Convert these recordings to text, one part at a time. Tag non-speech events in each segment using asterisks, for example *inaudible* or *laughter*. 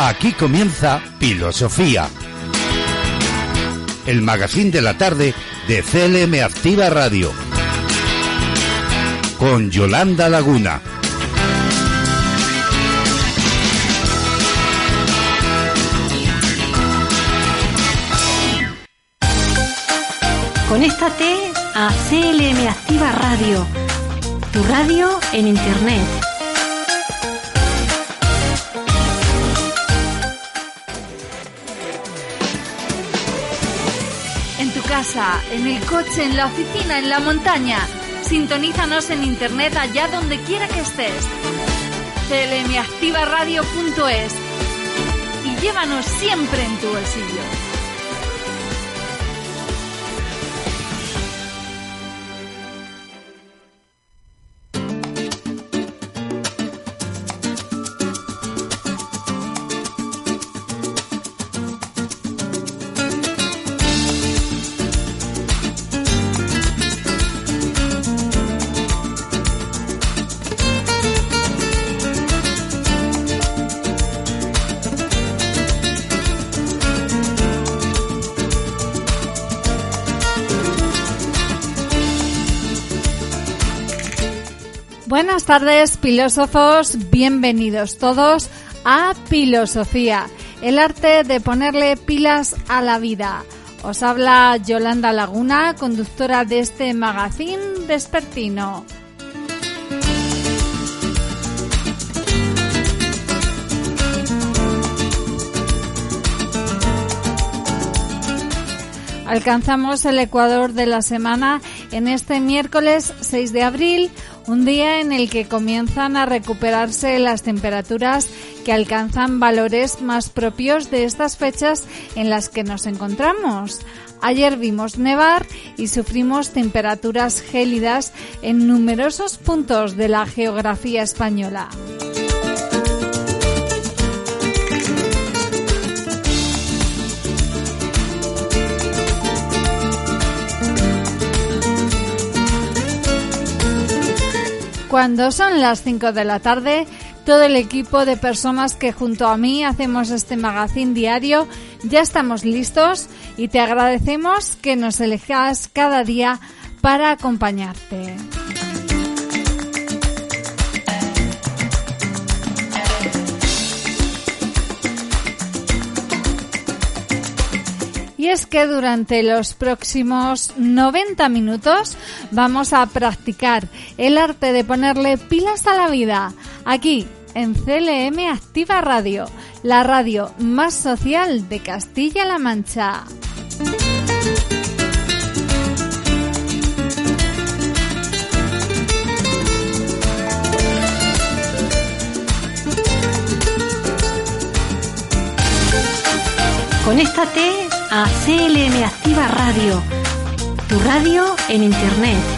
Aquí comienza Filosofía. El magazine de la tarde de CLM Activa Radio. Con Yolanda Laguna. Conéctate a CLM Activa Radio, tu radio en Internet. En el coche, en la oficina, en la montaña. Sintonízanos en Internet allá donde quiera que estés. clmactivaradio.es y llévanos siempre en tu bolsillo. Tardes, filósofos. Bienvenidos todos a Filosofía, el arte de ponerle pilas a la vida. Os habla Yolanda Laguna, conductora de este magazine despertino. Alcanzamos el ecuador de la semana en este miércoles 6 de abril, un día en el que comienzan a recuperarse las temperaturas que alcanzan valores más propios de estas fechas en las que nos encontramos. Ayer vimos nevar y sufrimos temperaturas gélidas en numerosos puntos de la geografía española. Cuando son las 5 de la tarde, todo el equipo de personas que junto a mí hacemos este magazine diario ya estamos listos y te agradecemos que nos elijas cada día para acompañarte. Y es que durante los próximos 90 minutos vamos a practicar el arte de ponerle pilas a la vida aquí en CLM Activa Radio, la radio más social de Castilla-La Mancha. Conéctate a CLM Activa Radio, tu radio en Internet.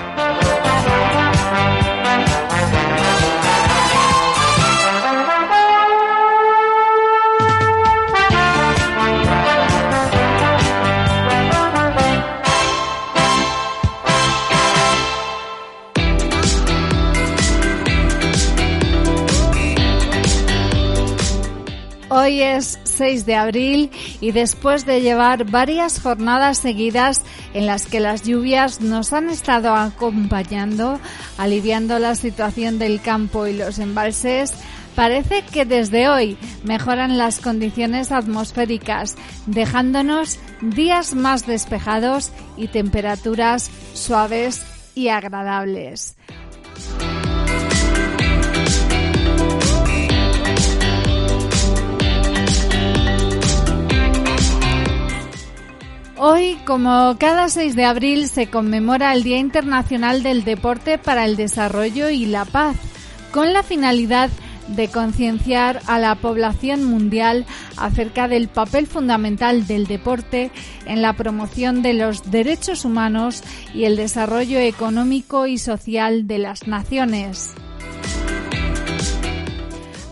Es 6 de abril y después de llevar varias jornadas seguidas en las que las lluvias nos han estado acompañando, aliviando la situación del campo y los embalses, parece que desde hoy mejoran las condiciones atmosféricas, dejándonos días más despejados y temperaturas suaves y agradables. Hoy, como cada 6 de abril, se conmemora el Día Internacional del Deporte para el Desarrollo y la Paz, con la finalidad de concienciar a la población mundial acerca del papel fundamental del deporte en la promoción de los derechos humanos y el desarrollo económico y social de las naciones.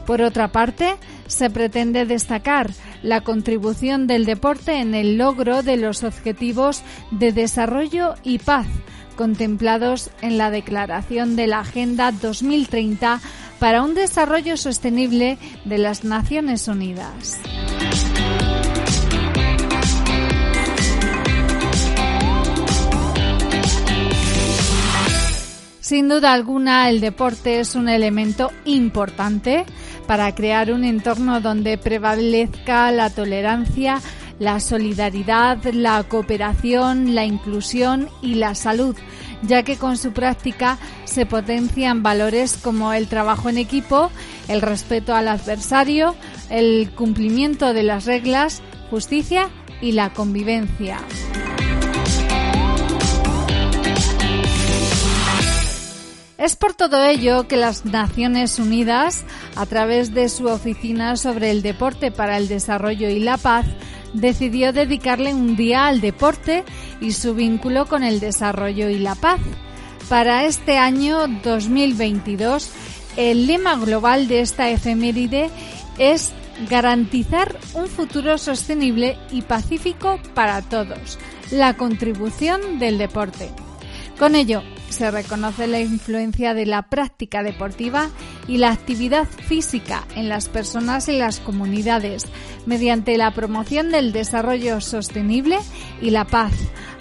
Por otra parte, se pretende destacar la contribución del deporte en el logro de los objetivos de desarrollo y paz contemplados en la declaración de la Agenda 2030 para un desarrollo sostenible de las Naciones Unidas. Sin duda alguna, el deporte es un elemento importante para crear un entorno donde prevalezca la tolerancia, la solidaridad, la cooperación, la inclusión y la salud, ya que con su práctica se potencian valores como el trabajo en equipo, el respeto al adversario, el cumplimiento de las reglas, justicia y la convivencia. Es por todo ello que las Naciones Unidas, a través de su Oficina sobre el Deporte para el Desarrollo y la Paz, decidió dedicarle un día al deporte y su vínculo con el desarrollo y la paz. Para este año 2022, el lema global de esta efeméride es garantizar un futuro sostenible y pacífico para todos, la contribución del deporte. Con ello, se reconoce la influencia de la práctica deportiva y la actividad física en las personas y las comunidades mediante la promoción del desarrollo sostenible y la paz,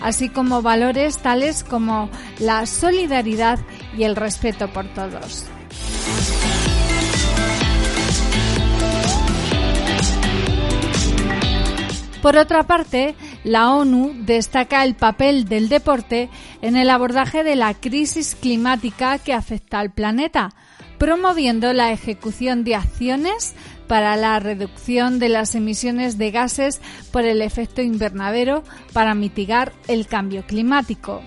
así como valores tales como la solidaridad y el respeto por todos. Por otra parte, la ONU destaca el papel del deporte en el abordaje de la crisis climática que afecta al planeta, promoviendo la ejecución de acciones para la reducción de las emisiones de gases por el efecto invernadero para mitigar el cambio climático.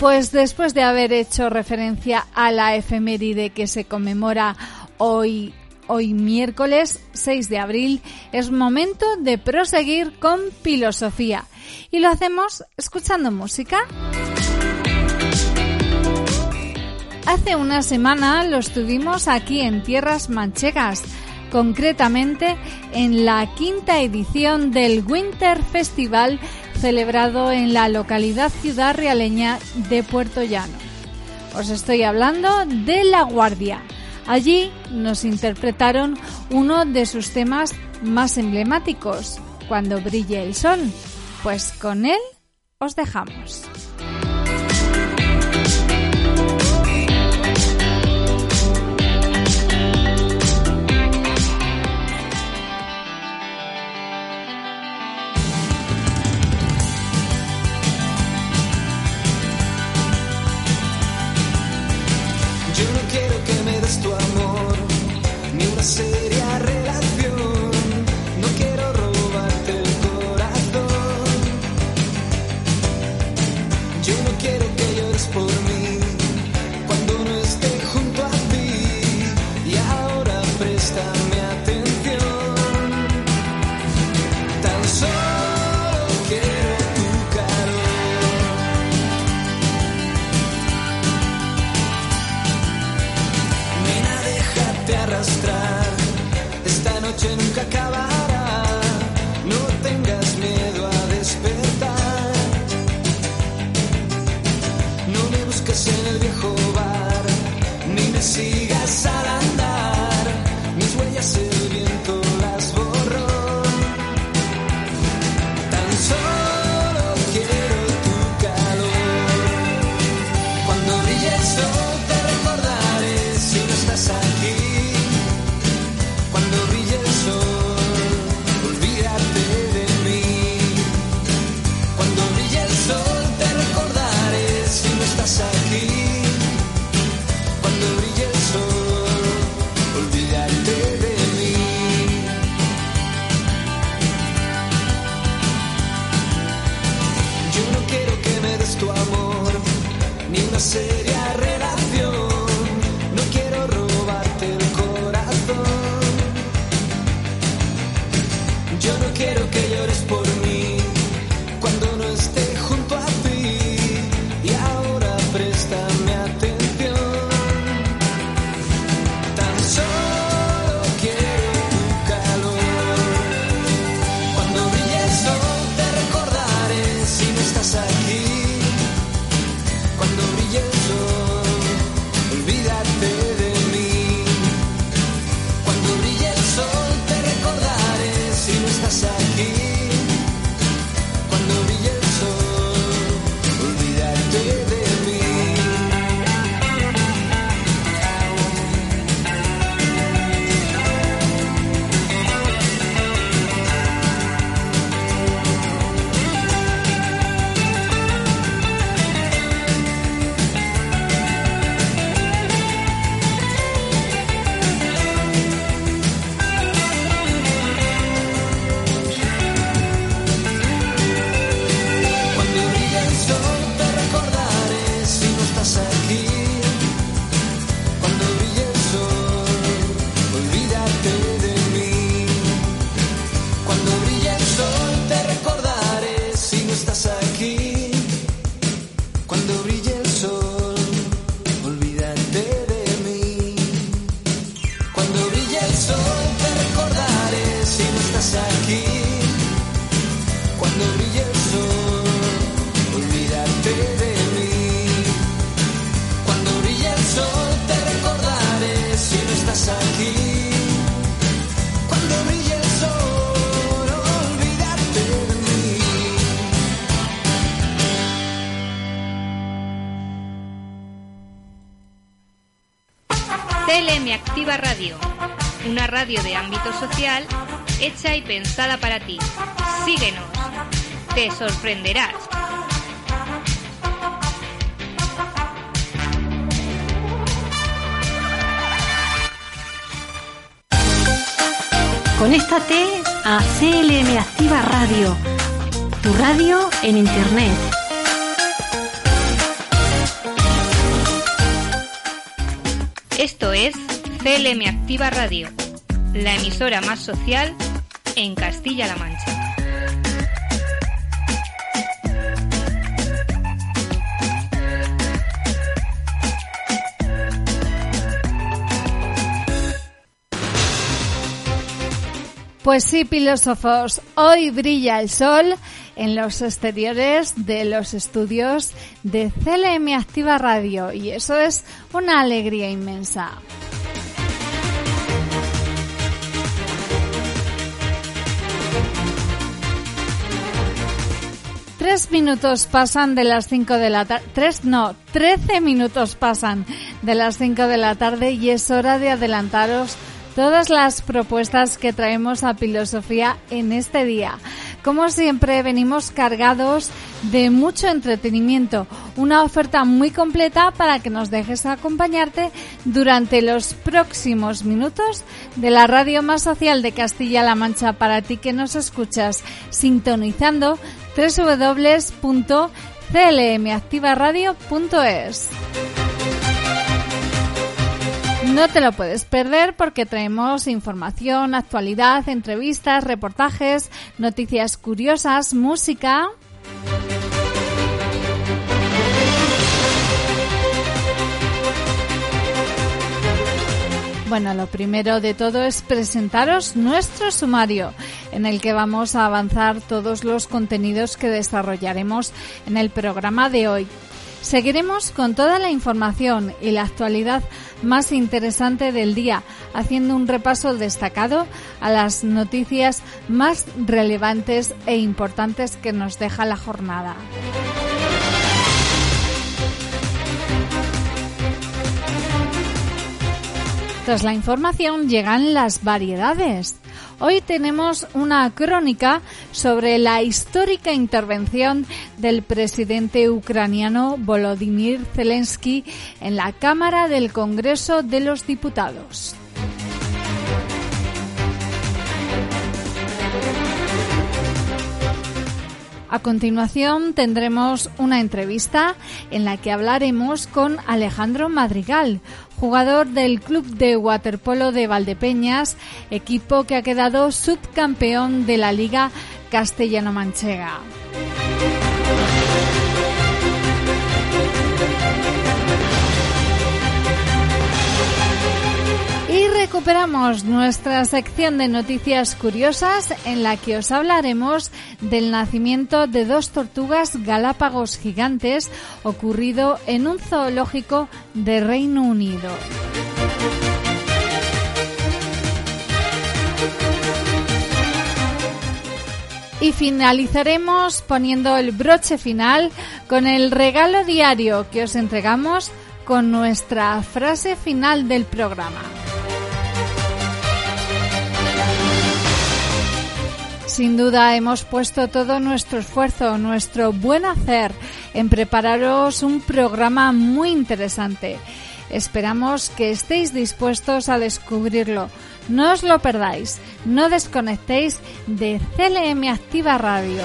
Pues después de haber hecho referencia a la efeméride que se conmemora hoy, hoy miércoles 6 de abril, es momento de proseguir con filosofía. Y lo hacemos escuchando música. Hace una semana lo estuvimos aquí en Tierras Manchegas, concretamente en la quinta edición del Winter Festival celebrado en la localidad ciudad realeña de Puerto Llano. Os estoy hablando de La Guardia. Allí nos interpretaron uno de sus temas más emblemáticos, Cuando brille el sol. Pues con él os dejamos. Sorprenderás. Conéctate a CLM Activa Radio, tu radio en Internet. Esto es CLM Activa Radio, la emisora más social en Castilla-La Mancha. Pues sí, filósofos, hoy brilla el sol en los exteriores de los estudios de CLM Activa Radio y eso es una alegría inmensa. Tres minutos pasan de las cinco de la tarde. Tres, no, trece minutos pasan de las cinco de la tarde y es hora de adelantaros todas las propuestas que traemos a Filosofía en este día. Como siempre, venimos cargados de mucho entretenimiento, una oferta muy completa para que nos dejes acompañarte durante los próximos minutos de la radio más social de Castilla-La Mancha para ti que nos escuchas sintonizando www.clmactivaradio.es. No te lo puedes perder porque traemos información, actualidad, entrevistas, reportajes, noticias curiosas, música. Bueno, lo primero de todo es presentaros nuestro sumario, en el que vamos a avanzar todos los contenidos que desarrollaremos en el programa de hoy. Seguiremos con toda la información y la actualidad más interesante del día, haciendo un repaso destacado a las noticias más relevantes e importantes que nos deja la jornada. Tras la información llegan las variedades. Hoy tenemos una crónica sobre la histórica intervención del presidente ucraniano Volodymyr Zelensky en la Cámara del Congreso de los Diputados. A continuación tendremos una entrevista en la que hablaremos con Alejandro Madrigal, jugador del Club de Waterpolo de Valdepeñas, equipo que ha quedado subcampeón de la Liga Castellano-Manchega. Recuperamos nuestra sección de noticias curiosas en la que os hablaremos del nacimiento de dos tortugas galápagos gigantes ocurrido en un zoológico de Reino Unido. Y finalizaremos poniendo el broche final con el regalo diario que os entregamos con nuestra frase final del programa. Sin duda hemos puesto todo nuestro esfuerzo, nuestro buen hacer en prepararos un programa muy interesante. Esperamos que estéis dispuestos a descubrirlo. No os lo perdáis, no desconectéis de CLM Activa Radio.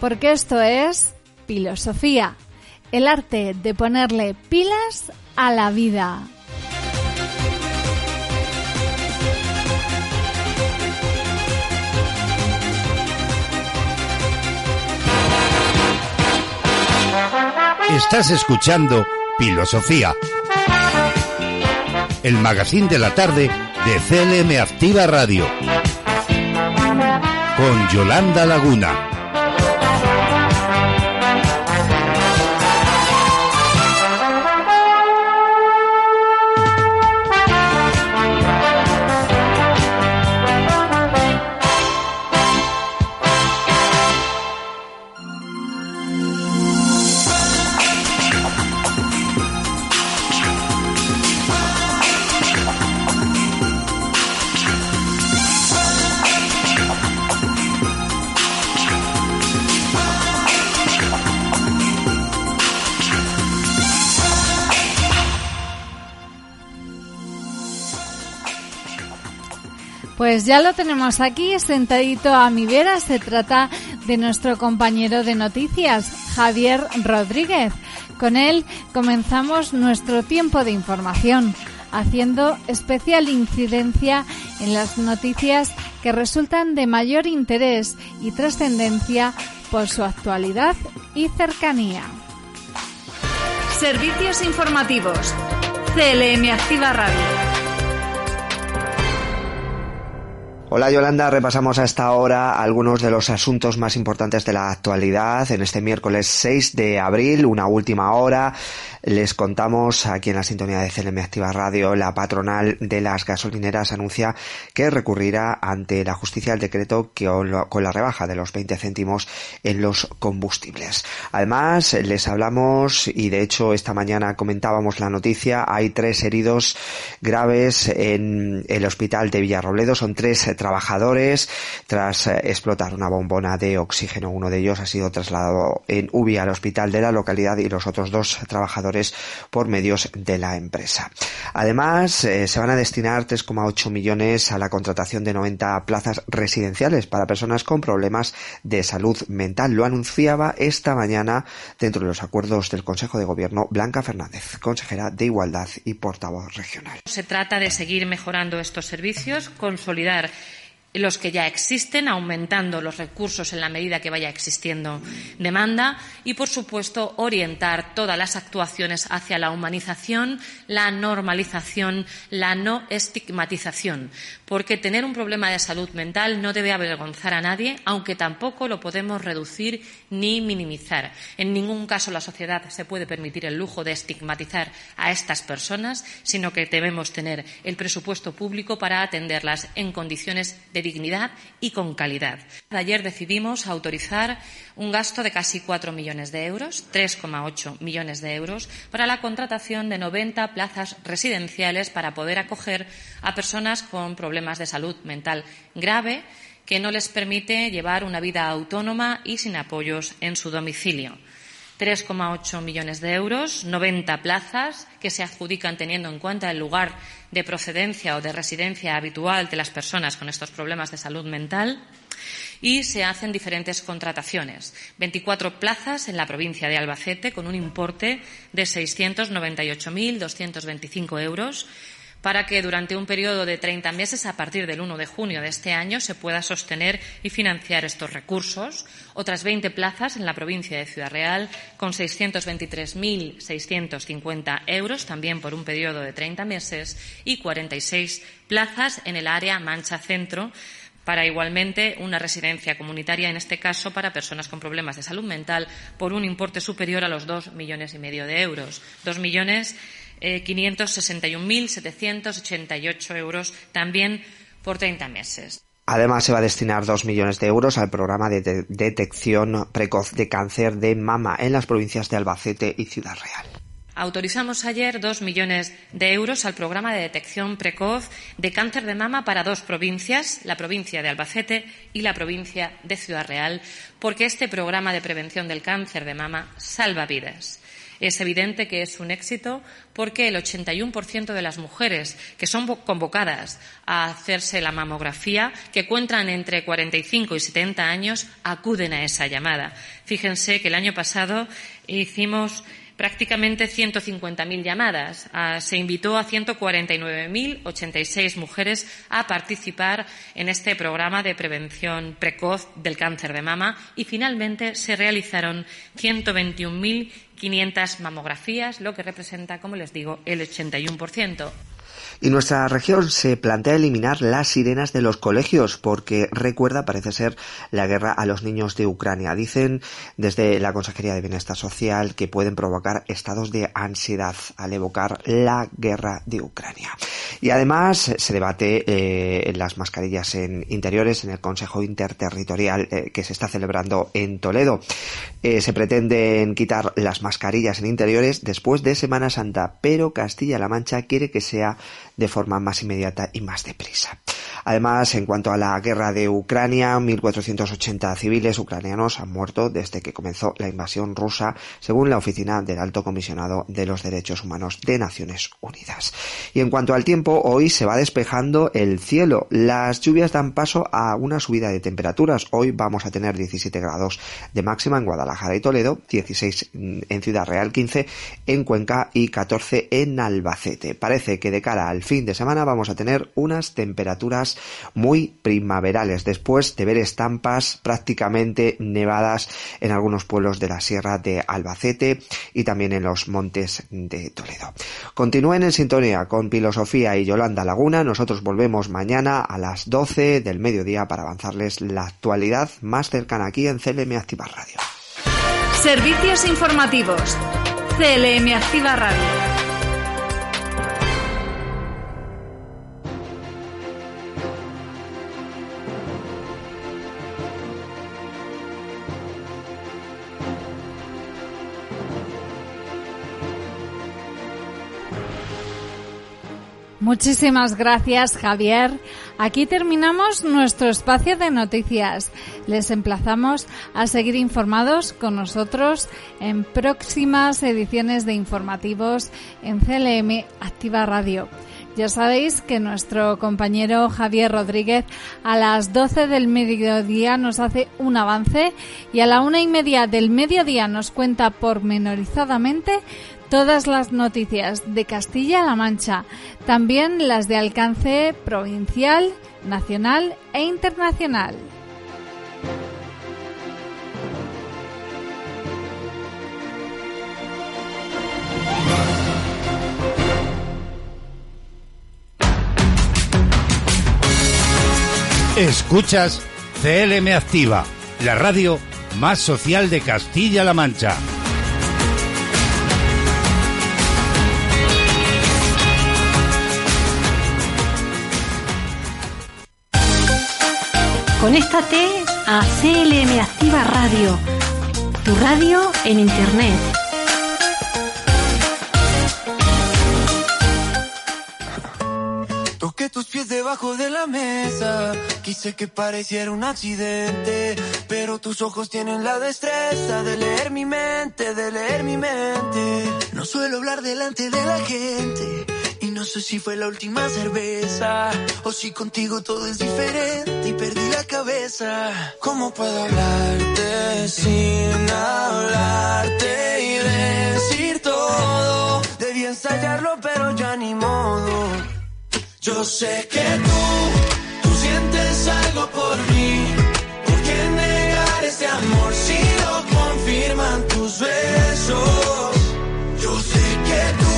Porque esto es filosofía el arte de ponerle pilas a la vida. Estás escuchando Filosofía, el magazine de la tarde de CLM Activa Radio, con Yolanda Laguna. Pues ya lo tenemos aquí, sentadito a mi vera. Se trata de nuestro compañero de noticias, Javier Rodríguez. Con él comenzamos nuestro tiempo de información, haciendo especial incidencia en las noticias que resultan de mayor interés y trascendencia por su actualidad y cercanía. Servicios informativos. CLM Activa Radio. Hola Yolanda, repasamos a esta hora algunos de los asuntos más importantes de la actualidad en este miércoles 6 de abril, una última hora. Les contamos aquí en la sintonía de CLM Activa Radio, la patronal de las gasolineras anuncia que recurrirá ante la justicia el decreto que con la rebaja de los 20 céntimos en los combustibles. Además, les hablamos y de hecho esta mañana comentábamos la noticia, hay tres heridos graves en el hospital de Villarrobledo, son tres trabajadores tras explotar una bombona de oxígeno. Uno de ellos ha sido trasladado en UBI al hospital de la localidad y los otros dos trabajadores por medios de la empresa. Además, eh, se van a destinar 3,8 millones a la contratación de 90 plazas residenciales para personas con problemas de salud mental. Lo anunciaba esta mañana dentro de los acuerdos del Consejo de Gobierno Blanca Fernández, consejera de Igualdad y portavoz regional. Se trata de seguir mejorando estos servicios, consolidar los que ya existen, aumentando los recursos en la medida que vaya existiendo demanda y, por supuesto, orientar todas las actuaciones hacia la humanización, la normalización, la no estigmatización, porque tener un problema de salud mental no debe avergonzar a nadie, aunque tampoco lo podemos reducir ni minimizar. En ningún caso la sociedad se puede permitir el lujo de estigmatizar a estas personas, sino que debemos tener el presupuesto público para atenderlas en condiciones de dignidad y con calidad. Ayer decidimos autorizar un gasto de casi 4 millones de euros, 3,8 millones de euros, para la contratación de 90 plazas residenciales para poder acoger a personas con problemas de salud mental grave que no les permite llevar una vida autónoma y sin apoyos en su domicilio. 3,8 millones de euros, 90 plazas que se adjudican teniendo en cuenta el lugar de procedencia o de residencia habitual de las personas con estos problemas de salud mental y se hacen diferentes contrataciones. 24 plazas en la provincia de Albacete con un importe de 698.225 euros para que durante un periodo de 30 meses, a partir del 1 de junio de este año, se pueda sostener y financiar estos recursos. Otras 20 plazas en la provincia de Ciudad Real, con 623.650 euros, también por un periodo de 30 meses, y 46 plazas en el área Mancha Centro, para igualmente una residencia comunitaria, en este caso para personas con problemas de salud mental, por un importe superior a los dos millones y medio de euros. Dos millones 561.788 eh, euros también por 30 meses. Además, se va a destinar dos millones de euros al programa de detección precoz de cáncer de mama en las provincias de Albacete y Ciudad Real. Autorizamos ayer dos millones de euros al programa de detección precoz de cáncer de mama para dos provincias, la provincia de Albacete y la provincia de Ciudad Real, porque este programa de prevención del cáncer de mama salva vidas. Es evidente que es un éxito porque el 81% de las mujeres que son convocadas a hacerse la mamografía, que encuentran entre 45 y 70 años, acuden a esa llamada. Fíjense que el año pasado hicimos prácticamente 150.000 llamadas. Ah, se invitó a 149.086 mujeres a participar en este programa de prevención precoz del cáncer de mama y finalmente se realizaron 121.500 mamografías, lo que representa, como les digo, el 81%. Y nuestra región se plantea eliminar las sirenas de los colegios porque recuerda, parece ser, la guerra a los niños de Ucrania. Dicen desde la Consejería de Bienestar Social que pueden provocar estados de ansiedad al evocar la guerra de Ucrania. Y además se debate eh, las mascarillas en interiores en el Consejo Interterritorial eh, que se está celebrando en Toledo. Eh, se pretenden quitar las mascarillas en interiores después de Semana Santa, pero Castilla-La Mancha quiere que sea de forma más inmediata y más deprisa. Además, en cuanto a la guerra de Ucrania, 1.480 civiles ucranianos han muerto desde que comenzó la invasión rusa, según la oficina del Alto Comisionado de los Derechos Humanos de Naciones Unidas. Y en cuanto al tiempo, hoy se va despejando el cielo. Las lluvias dan paso a una subida de temperaturas. Hoy vamos a tener 17 grados de máxima en Guadalajara y Toledo, 16 en Ciudad Real, 15 en Cuenca y 14 en Albacete. Parece que de cara al fin de semana vamos a tener unas temperaturas muy primaverales después de ver estampas prácticamente nevadas en algunos pueblos de la Sierra de Albacete y también en los montes de Toledo. Continúen en sintonía con Filosofía y Yolanda Laguna. Nosotros volvemos mañana a las 12 del mediodía para avanzarles la actualidad más cercana aquí en CLM Activa Radio. Servicios informativos. CLM Activa Radio. Muchísimas gracias, Javier. Aquí terminamos nuestro espacio de noticias. Les emplazamos a seguir informados con nosotros en próximas ediciones de informativos en CLM Activa Radio. Ya sabéis que nuestro compañero Javier Rodríguez a las 12 del mediodía nos hace un avance y a la una y media del mediodía nos cuenta pormenorizadamente todas las noticias de Castilla-La Mancha, también las de alcance provincial, nacional e internacional. Escuchas CLM Activa, la radio más social de Castilla-La Mancha. Conéctate a CLM Activa Radio, tu radio en Internet. Toqué tus pies debajo de la mesa, quise que pareciera un accidente, pero tus ojos tienen la destreza de leer mi mente, de leer mi mente. No suelo hablar delante de la gente no sé si fue la última cerveza o si contigo todo es diferente y perdí la cabeza. ¿Cómo puedo hablarte sin hablarte y decir todo? Debí ensayarlo, pero ya ni modo. Yo sé que tú, tú sientes algo por mí. ¿Por qué negar ese amor si lo confirman tus besos? Yo sé que tú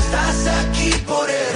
estás aquí por error.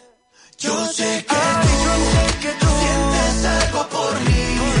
Yo sé que tú, sé que tú sientes algo por mí.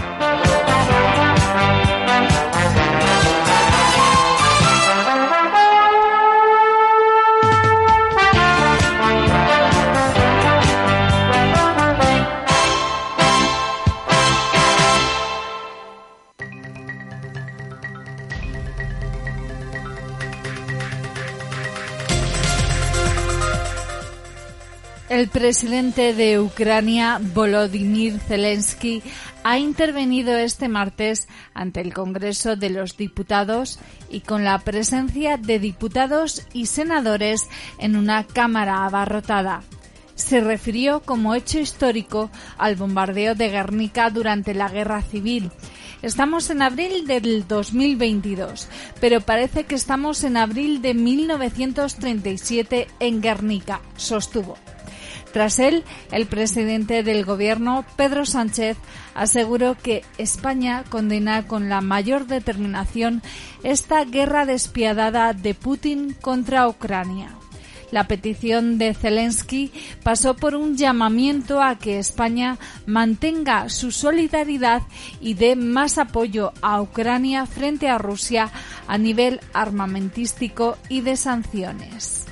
El presidente de Ucrania, Volodymyr Zelensky, ha intervenido este martes ante el Congreso de los Diputados y con la presencia de diputados y senadores en una Cámara abarrotada. Se refirió como hecho histórico al bombardeo de Guernica durante la Guerra Civil. Estamos en abril del 2022, pero parece que estamos en abril de 1937 en Guernica, sostuvo. Tras él, el presidente del gobierno, Pedro Sánchez, aseguró que España condena con la mayor determinación esta guerra despiadada de Putin contra Ucrania. La petición de Zelensky pasó por un llamamiento a que España mantenga su solidaridad y dé más apoyo a Ucrania frente a Rusia a nivel armamentístico y de sanciones.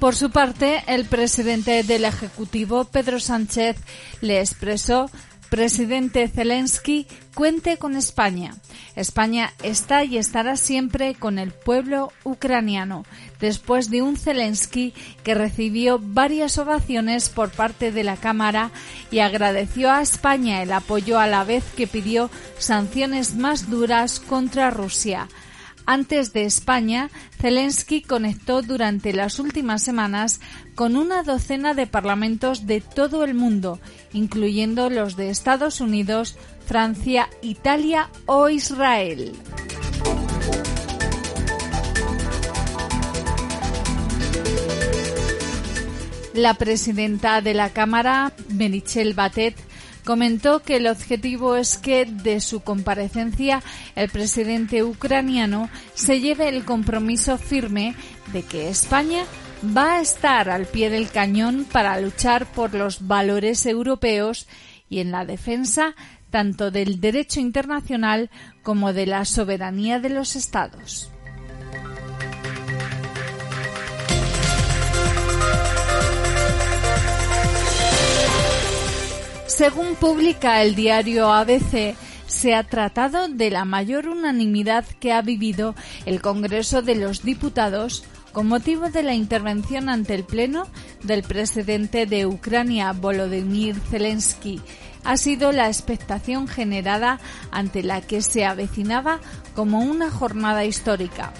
Por su parte, el presidente del Ejecutivo, Pedro Sánchez, le expresó Presidente Zelensky, cuente con España. España está y estará siempre con el pueblo ucraniano, después de un Zelensky que recibió varias ovaciones por parte de la Cámara y agradeció a España el apoyo a la vez que pidió sanciones más duras contra Rusia. Antes de España, Zelensky conectó durante las últimas semanas con una docena de parlamentos de todo el mundo, incluyendo los de Estados Unidos, Francia, Italia o Israel. La presidenta de la Cámara, Merichel Batet, comentó que el objetivo es que de su comparecencia el presidente ucraniano se lleve el compromiso firme de que España va a estar al pie del cañón para luchar por los valores europeos y en la defensa tanto del derecho internacional como de la soberanía de los Estados. Según publica el diario ABC, se ha tratado de la mayor unanimidad que ha vivido el Congreso de los Diputados con motivo de la intervención ante el Pleno del presidente de Ucrania, Volodymyr Zelensky. Ha sido la expectación generada ante la que se avecinaba como una jornada histórica.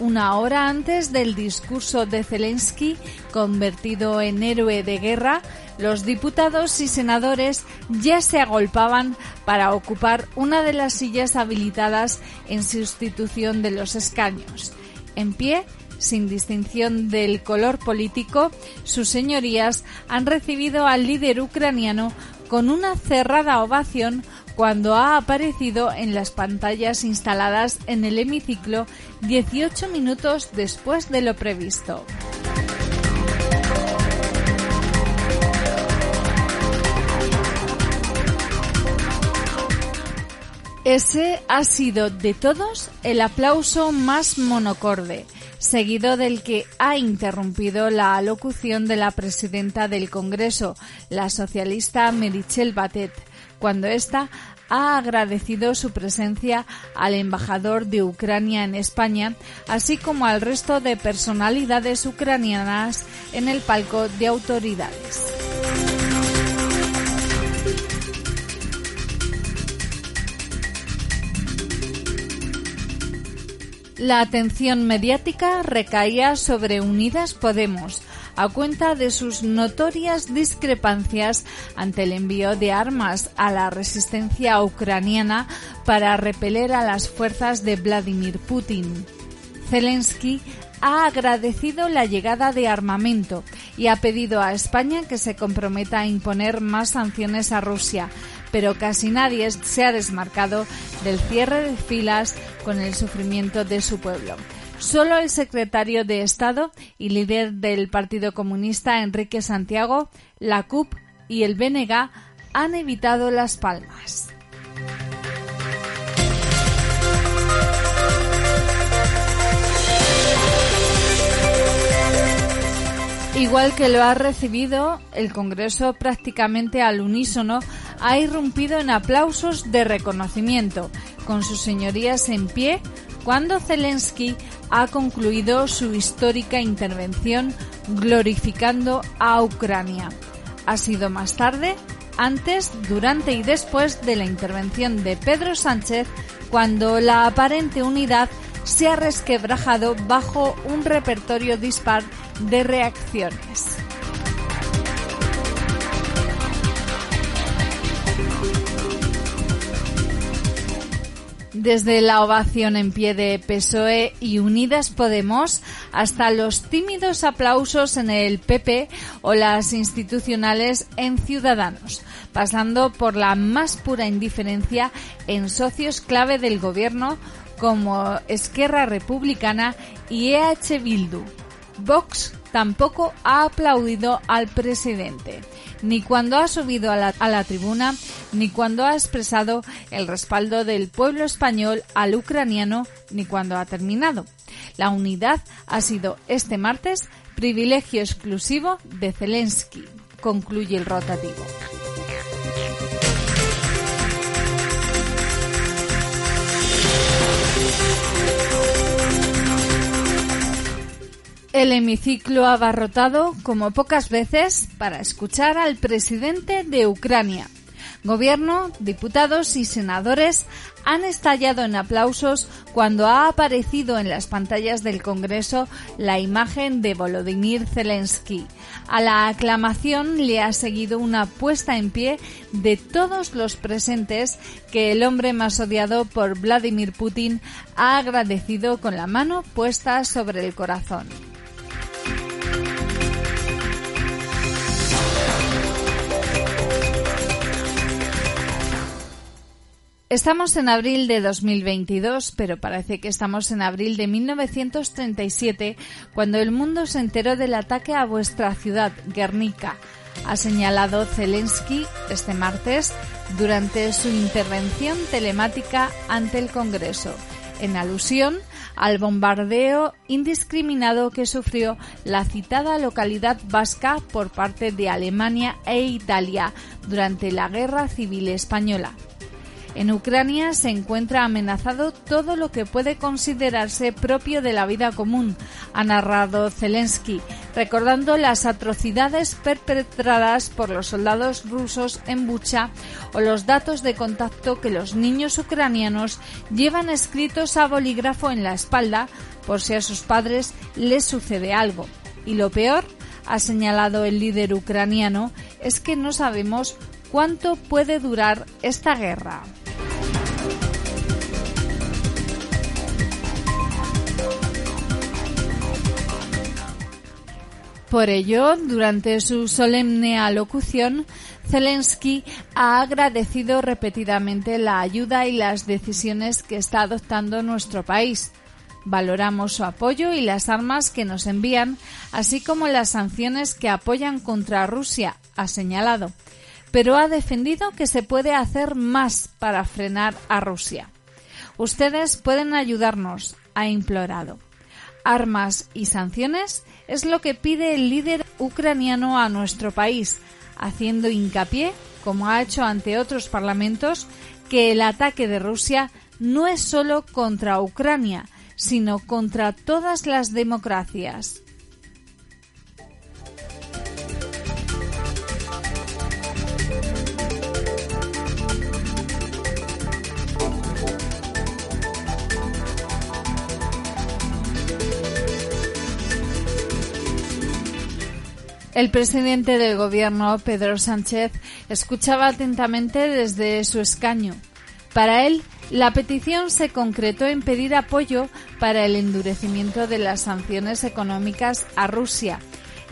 Una hora antes del discurso de Zelensky, convertido en héroe de guerra, los diputados y senadores ya se agolpaban para ocupar una de las sillas habilitadas en sustitución de los escaños. En pie, sin distinción del color político, sus señorías han recibido al líder ucraniano con una cerrada ovación cuando ha aparecido en las pantallas instaladas en el hemiciclo 18 minutos después de lo previsto. Ese ha sido de todos el aplauso más monocorde, seguido del que ha interrumpido la alocución de la presidenta del Congreso, la socialista Merichel Batet, cuando ésta ha agradecido su presencia al embajador de Ucrania en España, así como al resto de personalidades ucranianas en el palco de autoridades. La atención mediática recaía sobre Unidas Podemos, a cuenta de sus notorias discrepancias ante el envío de armas a la resistencia ucraniana para repeler a las fuerzas de Vladimir Putin. Zelensky ha agradecido la llegada de armamento y ha pedido a España que se comprometa a imponer más sanciones a Rusia, pero casi nadie se ha desmarcado del cierre de filas con el sufrimiento de su pueblo. Solo el secretario de Estado y líder del Partido Comunista, Enrique Santiago, la CUP y el BNG han evitado las palmas. Igual que lo ha recibido, el Congreso prácticamente al unísono ha irrumpido en aplausos de reconocimiento, con sus señorías en pie, cuando Zelensky ha concluido su histórica intervención glorificando a Ucrania. Ha sido más tarde, antes, durante y después de la intervención de Pedro Sánchez, cuando la aparente unidad se ha resquebrajado bajo un repertorio dispar de reacciones. Desde la ovación en pie de PSOE y Unidas Podemos hasta los tímidos aplausos en el PP o las institucionales en Ciudadanos, pasando por la más pura indiferencia en socios clave del gobierno como Esquerra Republicana y EH Bildu. Vox tampoco ha aplaudido al presidente, ni cuando ha subido a la, tribuna, ni cuando ha expresado el respaldo del pueblo español al ucraniano, ni cuando ha terminado. La unidad ha sido este martes privilegio exclusivo de Zelensky, concluye el rotativo. El hemiciclo abarrotado como pocas veces para escuchar al presidente de Ucrania. Gobierno, diputados y senadores han estallado en aplausos cuando ha aparecido en las pantallas del Congreso la imagen de Volodymyr Zelensky. A la aclamación le ha seguido una puesta en pie de todos los presentes que el hombre más odiado por Vladimir Putin ha agradecido con la mano puesta sobre el corazón. Estamos en abril de 2022, pero parece que estamos en abril de 1937, cuando el mundo se enteró del ataque a vuestra ciudad, Guernica, ha señalado Zelensky este martes durante su intervención telemática ante el Congreso, en alusión al bombardeo indiscriminado que sufrió la citada localidad vasca por parte de Alemania e Italia durante la Guerra Civil Española. En Ucrania se encuentra amenazado todo lo que puede considerarse propio de la vida común, ha narrado Zelensky, recordando las atrocidades perpetradas por los soldados rusos en Bucha o los datos de contacto que los niños ucranianos llevan escritos a bolígrafo en la espalda por si a sus padres les sucede algo. Y lo peor, ha señalado el líder ucraniano, es que no sabemos cuánto puede durar esta guerra. Por ello, durante su solemne alocución, Zelensky ha agradecido repetidamente la ayuda y las decisiones que está adoptando nuestro país. Valoramos su apoyo y las armas que nos envían, así como las sanciones que apoyan contra Rusia, ha señalado. Pero ha defendido que se puede hacer más para frenar a Rusia. Ustedes pueden ayudarnos, ha implorado armas y sanciones es lo que pide el líder ucraniano a nuestro país, haciendo hincapié, como ha hecho ante otros parlamentos, que el ataque de Rusia no es solo contra Ucrania, sino contra todas las democracias. El presidente del gobierno, Pedro Sánchez, escuchaba atentamente desde su escaño. Para él, la petición se concretó en pedir apoyo para el endurecimiento de las sanciones económicas a Rusia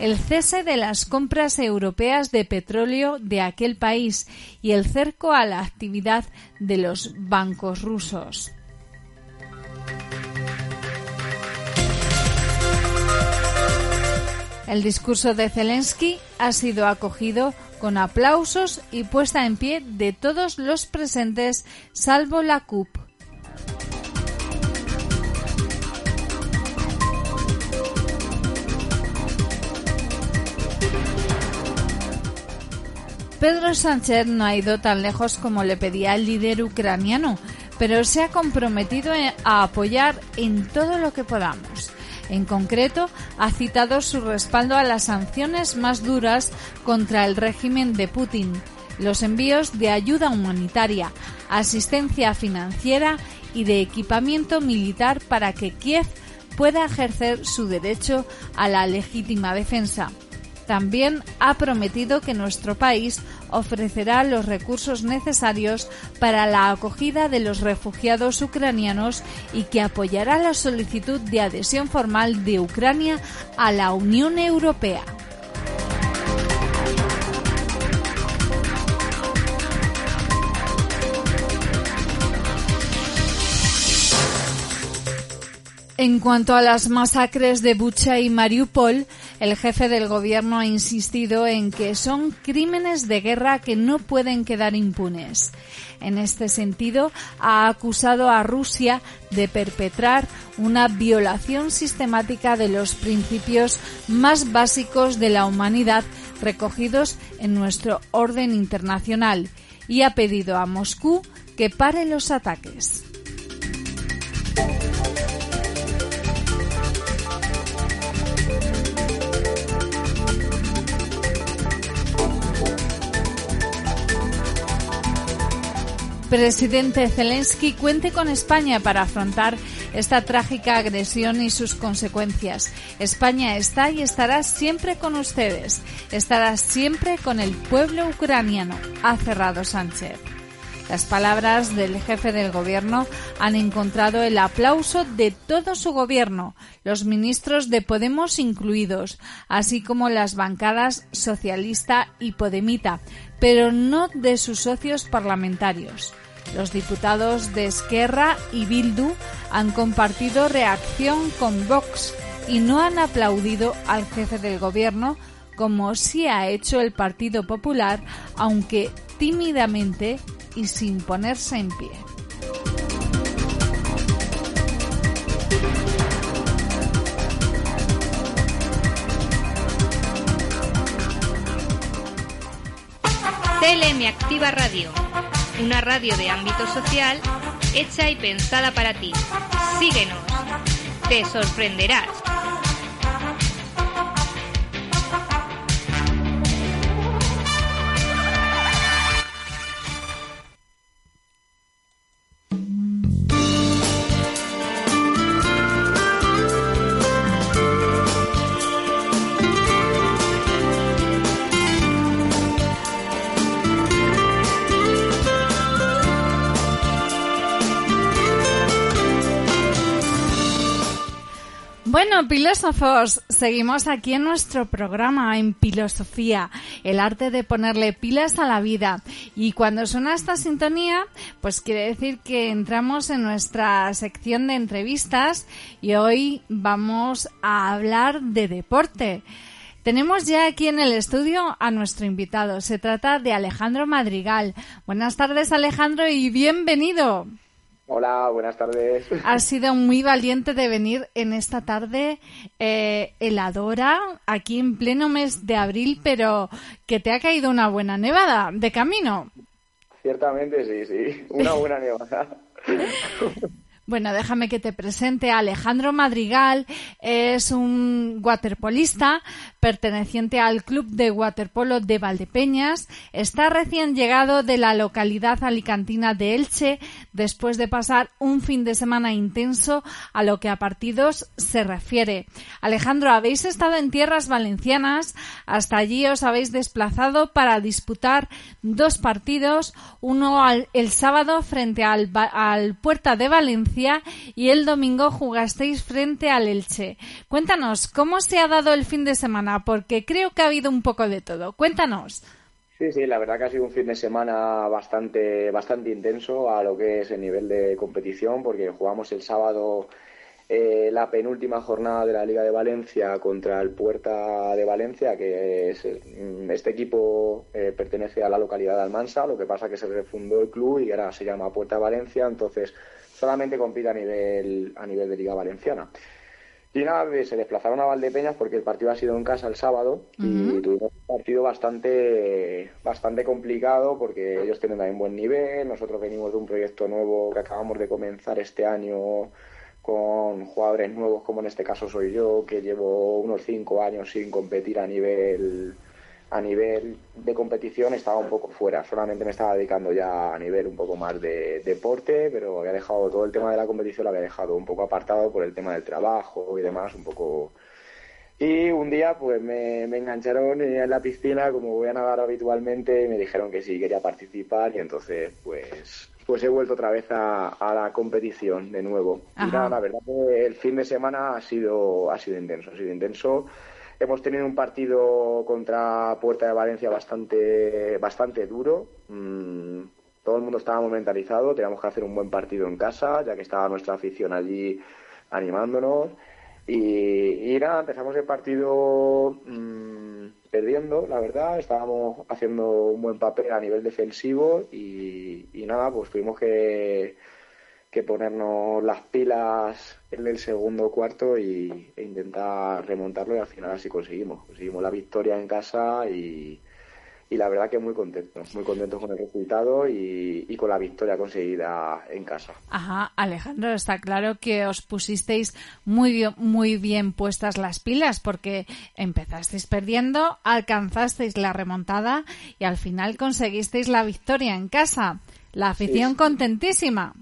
el cese de las compras europeas de petróleo de aquel país y el cerco a la actividad de los bancos rusos. El discurso de Zelensky ha sido acogido con aplausos y puesta en pie de todos los presentes, salvo la CUP. Pedro Sánchez no ha ido tan lejos como le pedía el líder ucraniano, pero se ha comprometido a apoyar en todo lo que podamos. En concreto, ha citado su respaldo a las sanciones más duras contra el régimen de Putin, los envíos de ayuda humanitaria, asistencia financiera y de equipamiento militar para que Kiev pueda ejercer su derecho a la legítima defensa. También ha prometido que nuestro país ofrecerá los recursos necesarios para la acogida de los refugiados ucranianos y que apoyará la solicitud de adhesión formal de Ucrania a la Unión Europea. En cuanto a las masacres de Bucha y Mariupol, el jefe del gobierno ha insistido en que son crímenes de guerra que no pueden quedar impunes. En este sentido, ha acusado a Rusia de perpetrar una violación sistemática de los principios más básicos de la humanidad recogidos en nuestro orden internacional y ha pedido a Moscú que pare los ataques. Presidente Zelensky cuente con España para afrontar esta trágica agresión y sus consecuencias. España está y estará siempre con ustedes. Estará siempre con el pueblo ucraniano, ha cerrado Sánchez. Las palabras del jefe del gobierno han encontrado el aplauso de todo su gobierno, los ministros de Podemos incluidos, así como las bancadas socialista y podemita, pero no de sus socios parlamentarios. Los diputados de Esquerra y Bildu han compartido reacción con Vox y no han aplaudido al jefe del gobierno como sí ha hecho el Partido Popular, aunque tímidamente y sin ponerse en pie. CLM Activa Radio una radio de ámbito social hecha y pensada para ti. Síguenos, te sorprenderás. Bueno, filósofos, seguimos aquí en nuestro programa en Filosofía, el arte de ponerle pilas a la vida. Y cuando suena esta sintonía, pues quiere decir que entramos en nuestra sección de entrevistas y hoy vamos a hablar de deporte. Tenemos ya aquí en el estudio a nuestro invitado. Se trata de Alejandro Madrigal. Buenas tardes, Alejandro, y bienvenido. Hola, buenas tardes. *laughs* Has sido muy valiente de venir en esta tarde eh, heladora, aquí en pleno mes de abril, pero que te ha caído una buena nevada de camino. Ciertamente sí, sí, una buena nevada. *laughs* Bueno, déjame que te presente Alejandro Madrigal. Es un waterpolista perteneciente al Club de Waterpolo de Valdepeñas. Está recién llegado de la localidad alicantina de Elche después de pasar un fin de semana intenso a lo que a partidos se refiere. Alejandro, habéis estado en tierras valencianas. Hasta allí os habéis desplazado para disputar dos partidos. Uno el sábado frente al, al Puerta de Valencia Y el domingo jugasteis frente al Elche. Cuéntanos, ¿cómo se ha dado el fin de semana? Porque creo que ha habido un poco de todo. Cuéntanos. Sí, sí, la verdad que ha sido un fin de semana bastante, bastante intenso a lo que es el nivel de competición, porque jugamos el sábado eh, la penúltima jornada de la Liga de Valencia contra el Puerta de Valencia, que es, mm, este equipo eh, pertenece a la localidad de Almansa, lo que pasa que se refundó el club y ahora se llama Puerta de Valencia, entonces solamente compite a nivel, a nivel de Liga Valenciana. Y nada, se desplazaron a Valdepeñas porque el partido ha sido en casa el sábado y tuvimos un partido bastante, bastante complicado porque ellos tienen también buen nivel, nosotros venimos de un proyecto nuevo que acabamos de comenzar este año con jugadores nuevos como en este caso soy yo, que llevo unos cinco años sin competir a nivel a nivel de competición estaba un poco fuera, solamente me estaba dedicando ya a nivel un poco más de deporte, pero había dejado todo el tema de la competición, lo había dejado un poco apartado por el tema del trabajo y demás, un poco... Y un día pues me, engancharon en la piscina, como voy a nadar habitualmente, y me dijeron que sí, quería participar y entonces pues pues he vuelto otra vez a, la competición de nuevo. Y nada, la verdad que el fin de semana ha sido, ha sido intenso, ha sido intenso Hemos tenido un partido contra Puerta de Valencia bastante, bastante duro. Mm, todo el mundo estaba mentalizado, teníamos que hacer un buen partido en casa, ya que estaba nuestra afición allí animándonos. Y, nada, empezamos el partido mm, perdiendo, la verdad. Estábamos haciendo un buen papel a nivel defensivo y, y nada, pues tuvimos que que ponernos las pilas en el segundo cuarto y, e intentar remontarlo y al final así conseguimos. Conseguimos la victoria en casa y, y la verdad que muy contentos, muy contentos con el resultado y, y, con la victoria conseguida en casa. Ajá, Alejandro, está claro que os pusisteis muy bien, muy bien puestas las pilas porque empezasteis perdiendo, alcanzasteis la remontada y al final conseguisteis la victoria en casa. La afición contentísima.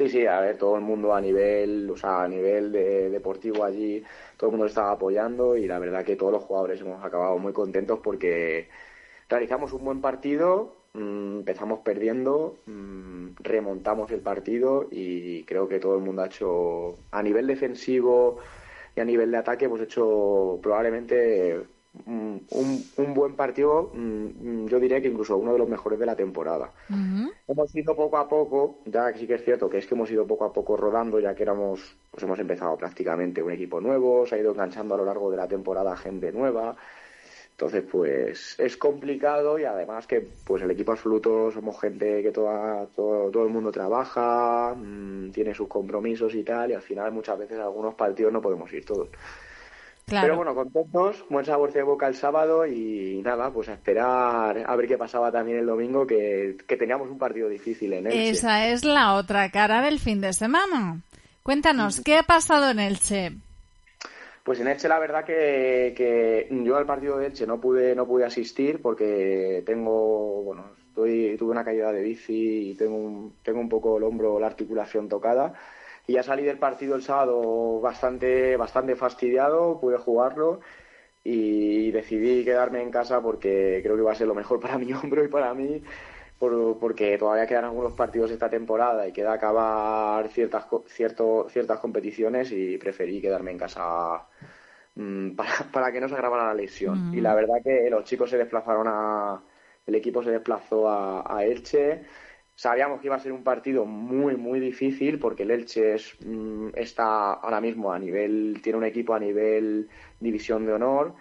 Sí, sí, a ver, todo el mundo a nivel, o sea, a nivel de, deportivo allí, todo el mundo estaba apoyando y la verdad que todos los jugadores hemos acabado muy contentos porque realizamos un buen partido, mm, empezamos perdiendo, mm, remontamos el partido y creo que todo el mundo ha hecho, a nivel defensivo y a nivel de ataque, hemos hecho probablemente un, un, buen partido, mm, yo diría que incluso uno de los mejores de la temporada. Hemos ido poco a poco, ya que sí que es cierto que es que hemos ido poco a poco rodando, ya que éramos, pues hemos empezado prácticamente un equipo nuevo, se ha ido enganchando a lo largo de la temporada gente nueva. Entonces, pues es complicado y además que pues el equipo absoluto somos gente que toda, todo, todo el mundo trabaja, mm, tiene sus compromisos y tal, y al final muchas veces algunos partidos no podemos ir todos. Pero bueno, contentos, buen sabor de boca el sábado y nada, pues a esperar a ver qué pasaba también el domingo, que, teníamos un partido difícil en Elche. Esa es la otra cara del fin de semana. Cuéntanos, ¿qué ha pasado en Elche? Pues en Elche la verdad que, que, yo al partido de Elche no pude no pude asistir porque tengo bueno estoy tuve una caída de bici y tengo un, tengo un poco el hombro la articulación tocada y ya salí del partido el sábado bastante, bastante fastidiado, pude jugarlo y decidí quedarme en casa porque creo que iba a ser lo mejor para mi *laughs* hombro y para mí, porque todavía quedan algunos partidos esta temporada y queda acabar ciertas, cierto, ciertas competiciones y preferí quedarme en casa mm, *laughs* para, que no se agravara la lesión. Y la verdad que los chicos se desplazaron a... El equipo se desplazó a, a Elche Sabíamos que iba a ser un partido muy, muy difícil porque el Elche mm, está ahora mismo a nivel, tiene un equipo a nivel división de honor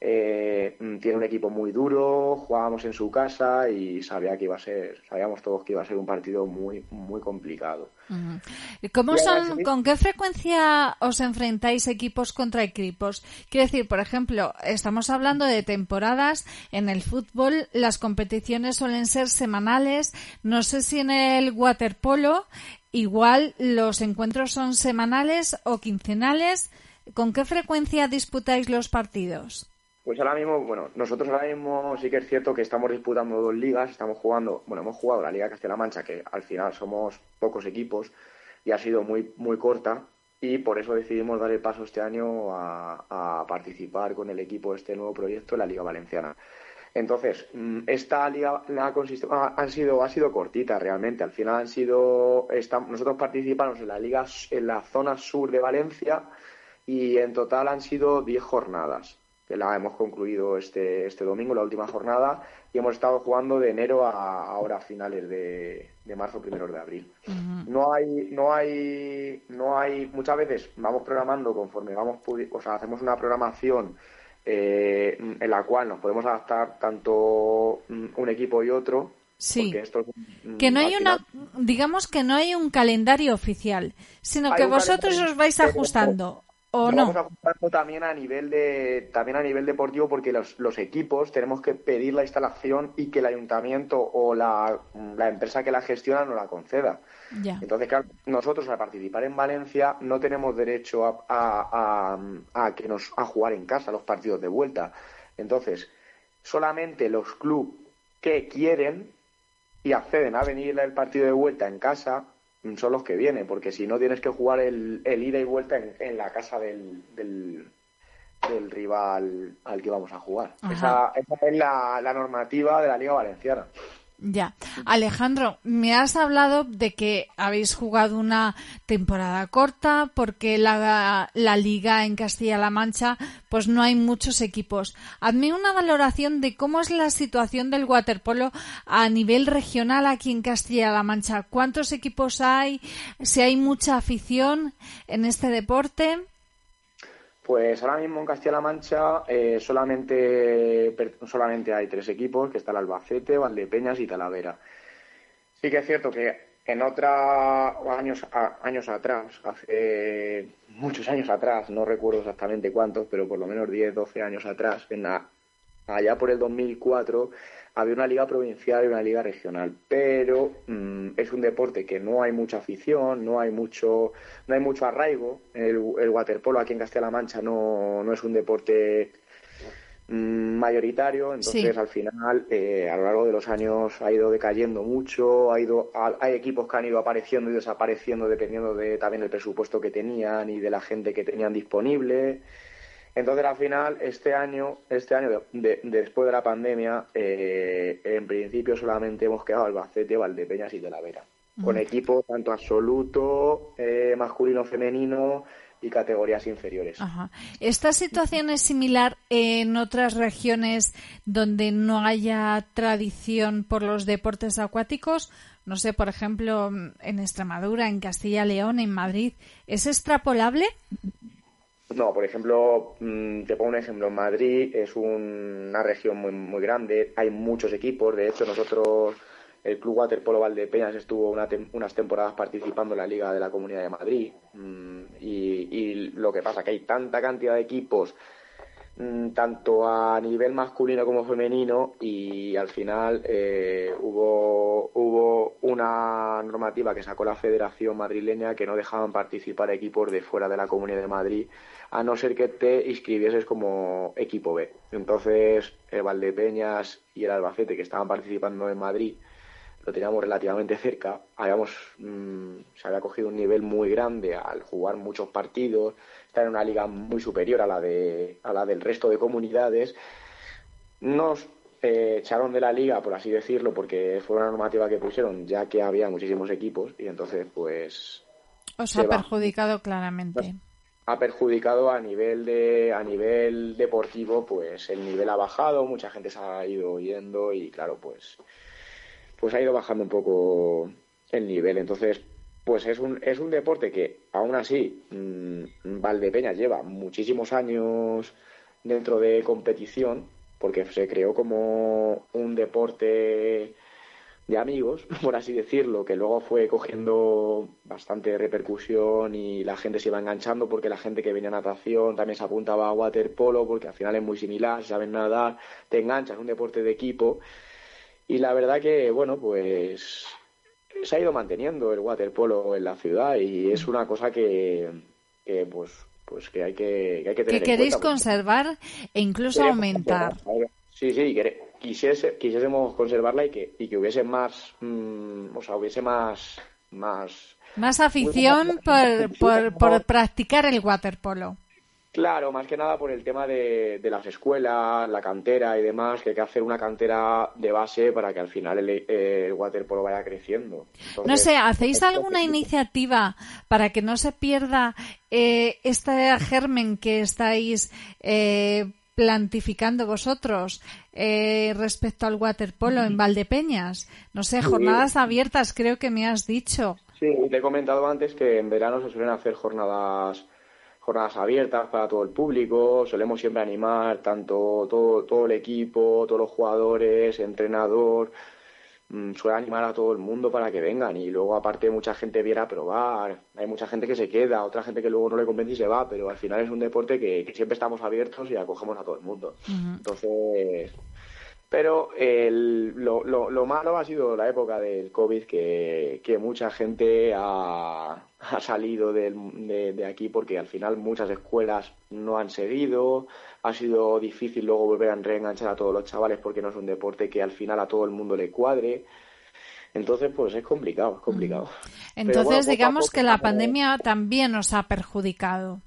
eh, mm, tiene un equipo muy duro, jugábamos en su casa y sabía que iba a ser, sabíamos todos que iba a ser un partido muy, muy complicado. ¿Cómo son, con qué frecuencia os enfrentáis equipos contra equipos? Quiero decir, por ejemplo, estamos hablando de temporadas en el fútbol, las competiciones suelen ser semanales, no sé si en el waterpolo igual los encuentros son semanales o quincenales. ¿Con qué frecuencia disputáis los partidos? Pues ahora mismo, bueno, nosotros ahora mismo sí que es cierto que estamos disputando dos ligas, estamos jugando, bueno, hemos jugado la Liga Castilla-La Mancha, que al final somos pocos equipos y ha sido muy, muy corta y por eso decidimos dar el paso este año a, participar con el equipo de este nuevo proyecto en la Liga Valenciana. Entonces, mm, esta liga la ha, sido, ha sido cortita realmente. Al final han sido, nosotros participamos en la liga en la zona sur de Valencia y en total han sido 10 jornadas que la hemos concluido este, este domingo, la última jornada, y hemos estado jugando de enero a ahora finales de, marzo, primeros de abril. No hay, no hay, no hay, muchas veces vamos programando conforme vamos, o sea, hacemos una programación eh, en la cual nos podemos adaptar tanto un equipo y otro. Sí. que no hay una, digamos que no hay un calendario oficial, sino que vosotros os vais ajustando. ¿O no? Vamos a también a nivel de también a nivel deportivo porque los, los equipos tenemos que pedir la instalación y que el ayuntamiento o la, la empresa que la gestiona nos la conceda. Entonces, claro, nosotros al participar en Valencia no tenemos derecho a, a, a, que nos a jugar en casa los partidos de vuelta. Entonces, solamente los clubes que quieren y acceden a venir el partido de vuelta en casa son los que vienen, porque si no tienes que jugar el, el ida y vuelta en, la casa del, del, rival al que vamos a jugar. Esa, esa, es la, la normativa de la Liga Valenciana. Ya. Alejandro, me has hablado de que habéis jugado una temporada corta porque la, la liga en Castilla-La Mancha pues no hay muchos equipos. Hazme una valoración de cómo es la situación del waterpolo a nivel regional aquí en Castilla-La Mancha. ¿Cuántos equipos hay? Si hay mucha afición en este deporte. Pues ahora mismo en Castilla-La Mancha eh, solamente, solamente hay tres equipos, que está el Albacete, Valdepeñas y Talavera. Sí que es cierto que en otros años, años atrás, hace muchos años atrás, no recuerdo exactamente cuántos, pero por lo menos 10, 12 años atrás, en allá por el 2004, había una liga provincial y una liga regional, pero mm, es un deporte que no hay mucha afición, no hay mucho, no hay mucho arraigo. El, el waterpolo aquí en Castilla-La Mancha no, no es un deporte mm, mayoritario, entonces al final eh, a lo largo de los años ha ido decayendo mucho, ha ido, hay equipos que han ido apareciendo y desapareciendo dependiendo de también del presupuesto que tenían y de la gente que tenían disponible. Entonces, al final, este año, este año después de la pandemia, eh, en principio solamente hemos quedado Albacete, Valdepeñas y Talavera, con equipo tanto absoluto, eh, masculino, femenino y categorías inferiores. ¿Esta situación es similar en otras regiones donde no haya tradición por los deportes acuáticos? No sé, por ejemplo, en Extremadura, en Castilla León, en Madrid. ¿Es extrapolable? No, por ejemplo, mm, te pongo un ejemplo. Madrid es una región muy, muy grande, hay muchos equipos. De hecho, nosotros, el Club Waterpolo Valdepeñas estuvo unas temporadas participando en la Liga de la Comunidad de Madrid. Mm, y, lo que pasa es que hay tanta cantidad de equipos, tanto a nivel masculino como femenino, y al final eh, hubo, hubo una normativa que sacó la Federación Madrileña que no dejaban participar equipos de fuera de la Comunidad de Madrid a no ser que te inscribieses como equipo B. Entonces, el Valdepeñas y el Albacete, que estaban participando en Madrid, lo teníamos relativamente cerca. Habíamos, mm, se había cogido un nivel muy grande al jugar muchos partidos, estar en una liga muy superior a la, de, a la del resto de comunidades. Nos eh, echaron de la liga, por así decirlo, porque fue una normativa que pusieron, ya que había muchísimos equipos, y entonces, pues. Os ha perjudicado claramente ha perjudicado a nivel de a nivel deportivo pues el nivel ha bajado mucha gente se ha ido yendo y claro pues pues ha ido bajando un poco el nivel entonces pues es un es un deporte que aún así mmm, Valdepeñas lleva muchísimos años dentro de competición porque se creó como un deporte de amigos, *laughs* por así decirlo, que luego fue cogiendo bastante repercusión y la gente se iba enganchando porque la gente que venía a natación también se apuntaba a waterpolo porque al final es muy similar, si saben nadar, te enganchas, es un deporte de equipo. Y la verdad que, bueno, pues se ha ido manteniendo el waterpolo en la ciudad y es una cosa que, pues, pues que hay que, que, hay que tener que queréis conservar e incluso aumentar. Sí, sí, quisiese, quisiésemos conservarla y que, y que hubiese más, mm, o sea, hubiese más, más... Más afición por, por, por practicar el waterpolo. Claro, más que nada por el tema de, las escuelas, la cantera y demás, que hay que hacer una cantera de base para que al final el, waterpolo vaya creciendo. no sé, ¿hacéis alguna iniciativa para que no se pierda eh, este germen que estáis eh, plantificando vosotros eh, respecto al waterpolo en Valdepeñas? No sé, jornadas abiertas creo que me has dicho. Sí, te he comentado antes que en verano se suelen hacer jornadas jornadas abiertas para todo el público, solemos siempre animar tanto todo, todo el equipo, todos los jugadores, entrenador, mm, suele animar a todo el mundo para que vengan. Y luego aparte mucha gente viene a probar, hay mucha gente que se queda, otra gente que luego no le convence y se va, pero al final es un deporte que, siempre estamos abiertos y acogemos a todo el mundo. Entonces, pero lo, lo, malo ha sido la época del COVID, que, que mucha gente ha, ha salido de, de, aquí porque al final muchas escuelas no han seguido. Ha sido difícil luego volver a reenganchar a todos los chavales porque no es un deporte que al final a todo el mundo le cuadre. Entonces, pues es complicado, es complicado. Entonces, digamos que la pandemia también nos ha perjudicado.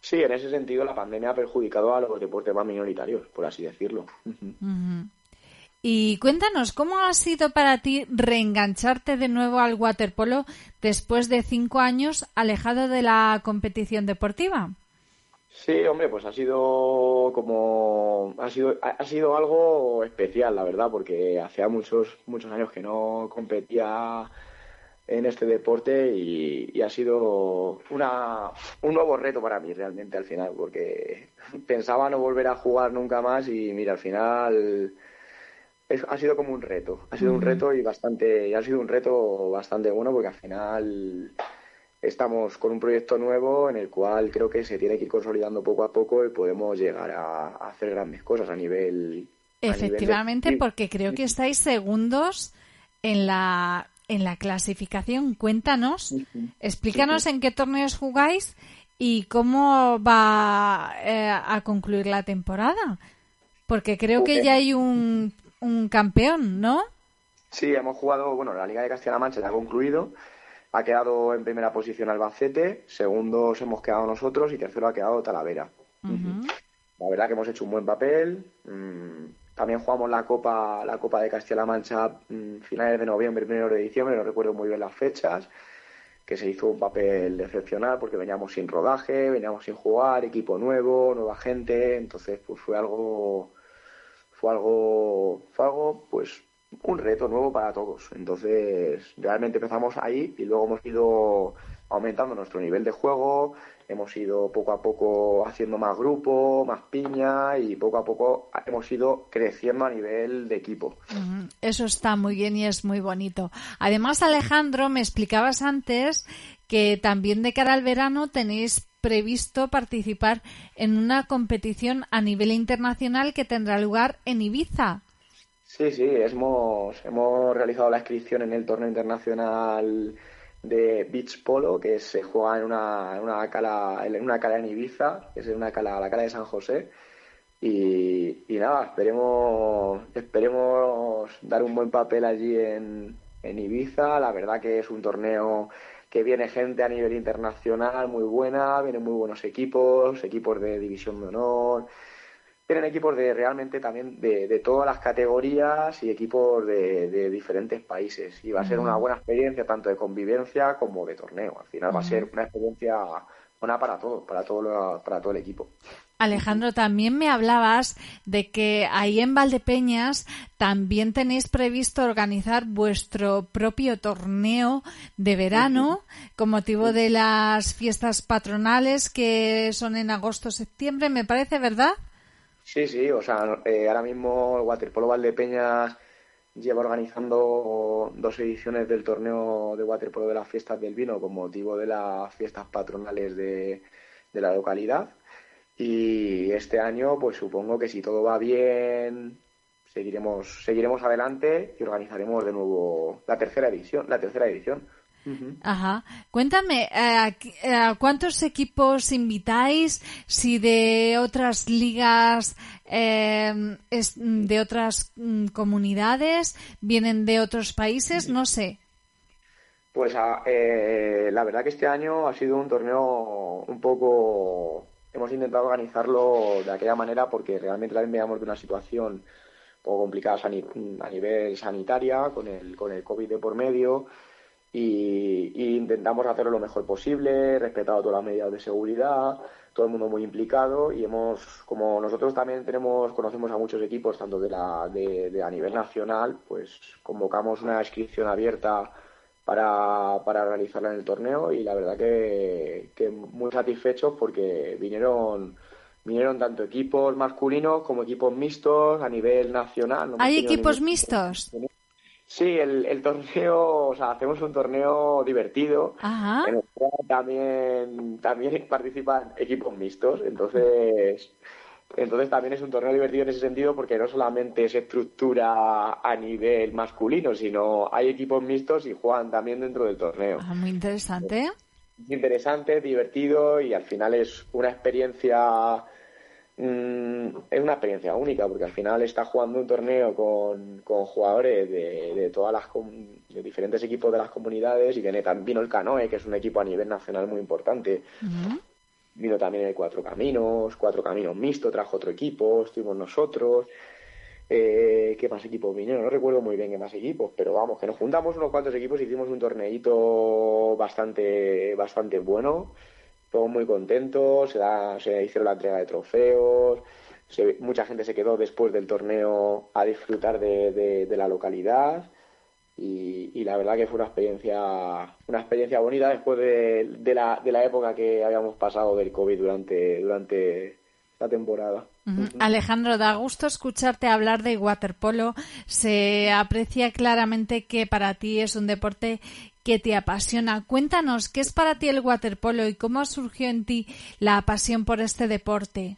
Sí, en ese sentido la pandemia ha perjudicado a los deportes más minoritarios, por así decirlo. Y cuéntanos, ¿cómo ha sido para ti reengancharte de nuevo al waterpolo después de cinco años alejado de la competición deportiva? Sí, hombre, pues ha sido como ha sido ha sido algo especial, la verdad, porque hacía muchos muchos años que no competía en este deporte y, ha sido una, un nuevo reto para mí realmente al final, porque *laughs* pensaba no volver a jugar nunca más y mira, al final ha sido como un reto, ha sido un reto y bastante, ha sido un reto bastante bueno porque al final estamos con un proyecto nuevo en el cual creo que se tiene que ir consolidando poco a poco y podemos llegar a, hacer grandes cosas a nivel. Efectivamente, porque creo que estáis segundos en la en la clasificación. Cuéntanos, explícanos en qué torneos jugáis y cómo va eh, a concluir la temporada. Porque creo que ya hay un, un campeón, ¿no? Sí, hemos jugado, bueno, la Liga de Castilla-La Mancha ya ha concluido. Ha quedado en primera posición Albacete, segundos hemos quedado nosotros y tercero ha quedado Talavera. La verdad que hemos hecho un buen papel. Mm, también jugamos la Copa, la Copa de Castilla-La Mancha mm, finales de noviembre, primero de diciembre, no recuerdo muy bien las fechas, que se hizo un papel excepcional porque veníamos sin rodaje, veníamos sin jugar, equipo nuevo, nueva gente, entonces pues fue algo fue algo, fue algo, pues, un reto nuevo para todos. Entonces, realmente empezamos ahí y luego hemos ido aumentando nuestro nivel de juego, hemos ido poco a poco haciendo más grupo, más piña y poco a poco hemos ido creciendo a nivel de equipo. Eso está muy bien y es muy bonito. Además, Alejandro, me explicabas antes que también de cara al verano tenéis previsto participar en una competición a nivel internacional que tendrá lugar en Ibiza. Sí, sí, hemos, hemos realizado la inscripción en el torneo internacional de beach polo que se juega en una, en una cala en una cala en Ibiza, que es una cala, la cala de San José. Y, y nada, esperemos, esperemos dar un buen papel allí en, en Ibiza. La verdad que es un torneo que viene gente a nivel internacional muy buena, vienen muy buenos equipos, equipos de división de honor, vienen equipos de realmente también de, todas las categorías y equipos de, diferentes países. Y va a ser una buena experiencia tanto de convivencia como de torneo. Al final va a ser una experiencia buena para todos, para todo, para todo el equipo. Alejandro, también me hablabas de que ahí en Valdepeñas también tenéis previsto organizar vuestro propio torneo de verano con motivo de las fiestas patronales que son en agosto-septiembre, me parece, ¿verdad? Sí, sí, o sea, eh, ahora mismo el Waterpolo Valdepeñas lleva organizando dos ediciones del torneo de waterpolo de las fiestas del vino con motivo de las fiestas patronales de la localidad y este año, pues supongo que si todo va bien, seguiremos, seguiremos adelante y organizaremos de nuevo la tercera edición, la tercera edición. Ajá. Cuéntame, ¿a eh, eh, cuántos equipos invitáis? Si de otras ligas, eh, de otras mm, comunidades, vienen de otros países, no sé. Pues ah, la verdad que este año ha sido un torneo un poco hemos intentado organizarlo de aquella manera porque realmente también veníamos de una situación un poco complicada a nivel sanitaria, con el, con el COVID de por medio, y, intentamos hacerlo lo mejor posible, respetado todas las medidas de seguridad, todo el mundo muy implicado y hemos, como nosotros también tenemos, conocemos a muchos equipos, tanto de, la, de, a nivel nacional, pues convocamos una inscripción abierta para, para realizarla en el torneo y la verdad que, que muy satisfechos porque vinieron vinieron tanto equipos masculinos como equipos mixtos a nivel nacional. ¿Hay equipos mixtos? Sí, el, el, torneo, o sea, hacemos un torneo divertido en el cual también, también participan equipos mixtos, entonces, entonces también es un torneo divertido en ese sentido porque no solamente se estructura a nivel masculino, sino hay equipos mixtos y juegan también dentro del torneo. Ah, muy interesante. Es interesante, divertido y al final es una experiencia Mm, es una experiencia única porque al final está jugando un torneo con, con jugadores de, todas las de diferentes equipos de las comunidades y viene también vino el Canoe que es un equipo a nivel nacional muy importante. Vino también el Cuatro Caminos Cuatro Caminos mixto trajo otro equipo estuvimos nosotros. Eh, ¿Qué más equipos vinieron? No recuerdo muy bien qué más equipos, pero vamos, que nos juntamos unos cuantos equipos hicimos un torneito bastante, bastante bueno todos muy contentos, se, da, se hicieron la entrega de trofeos, mucha gente se quedó después del torneo a disfrutar de, la localidad y, la verdad que fue una experiencia, una experiencia bonita después de, la, de la época que habíamos pasado del COVID durante, durante la temporada. Alejandro, da gusto escucharte hablar de waterpolo. Se aprecia claramente que para ti es un deporte que te apasiona. Cuéntanos, ¿qué es para ti el waterpolo y cómo surgió en ti la pasión por este deporte?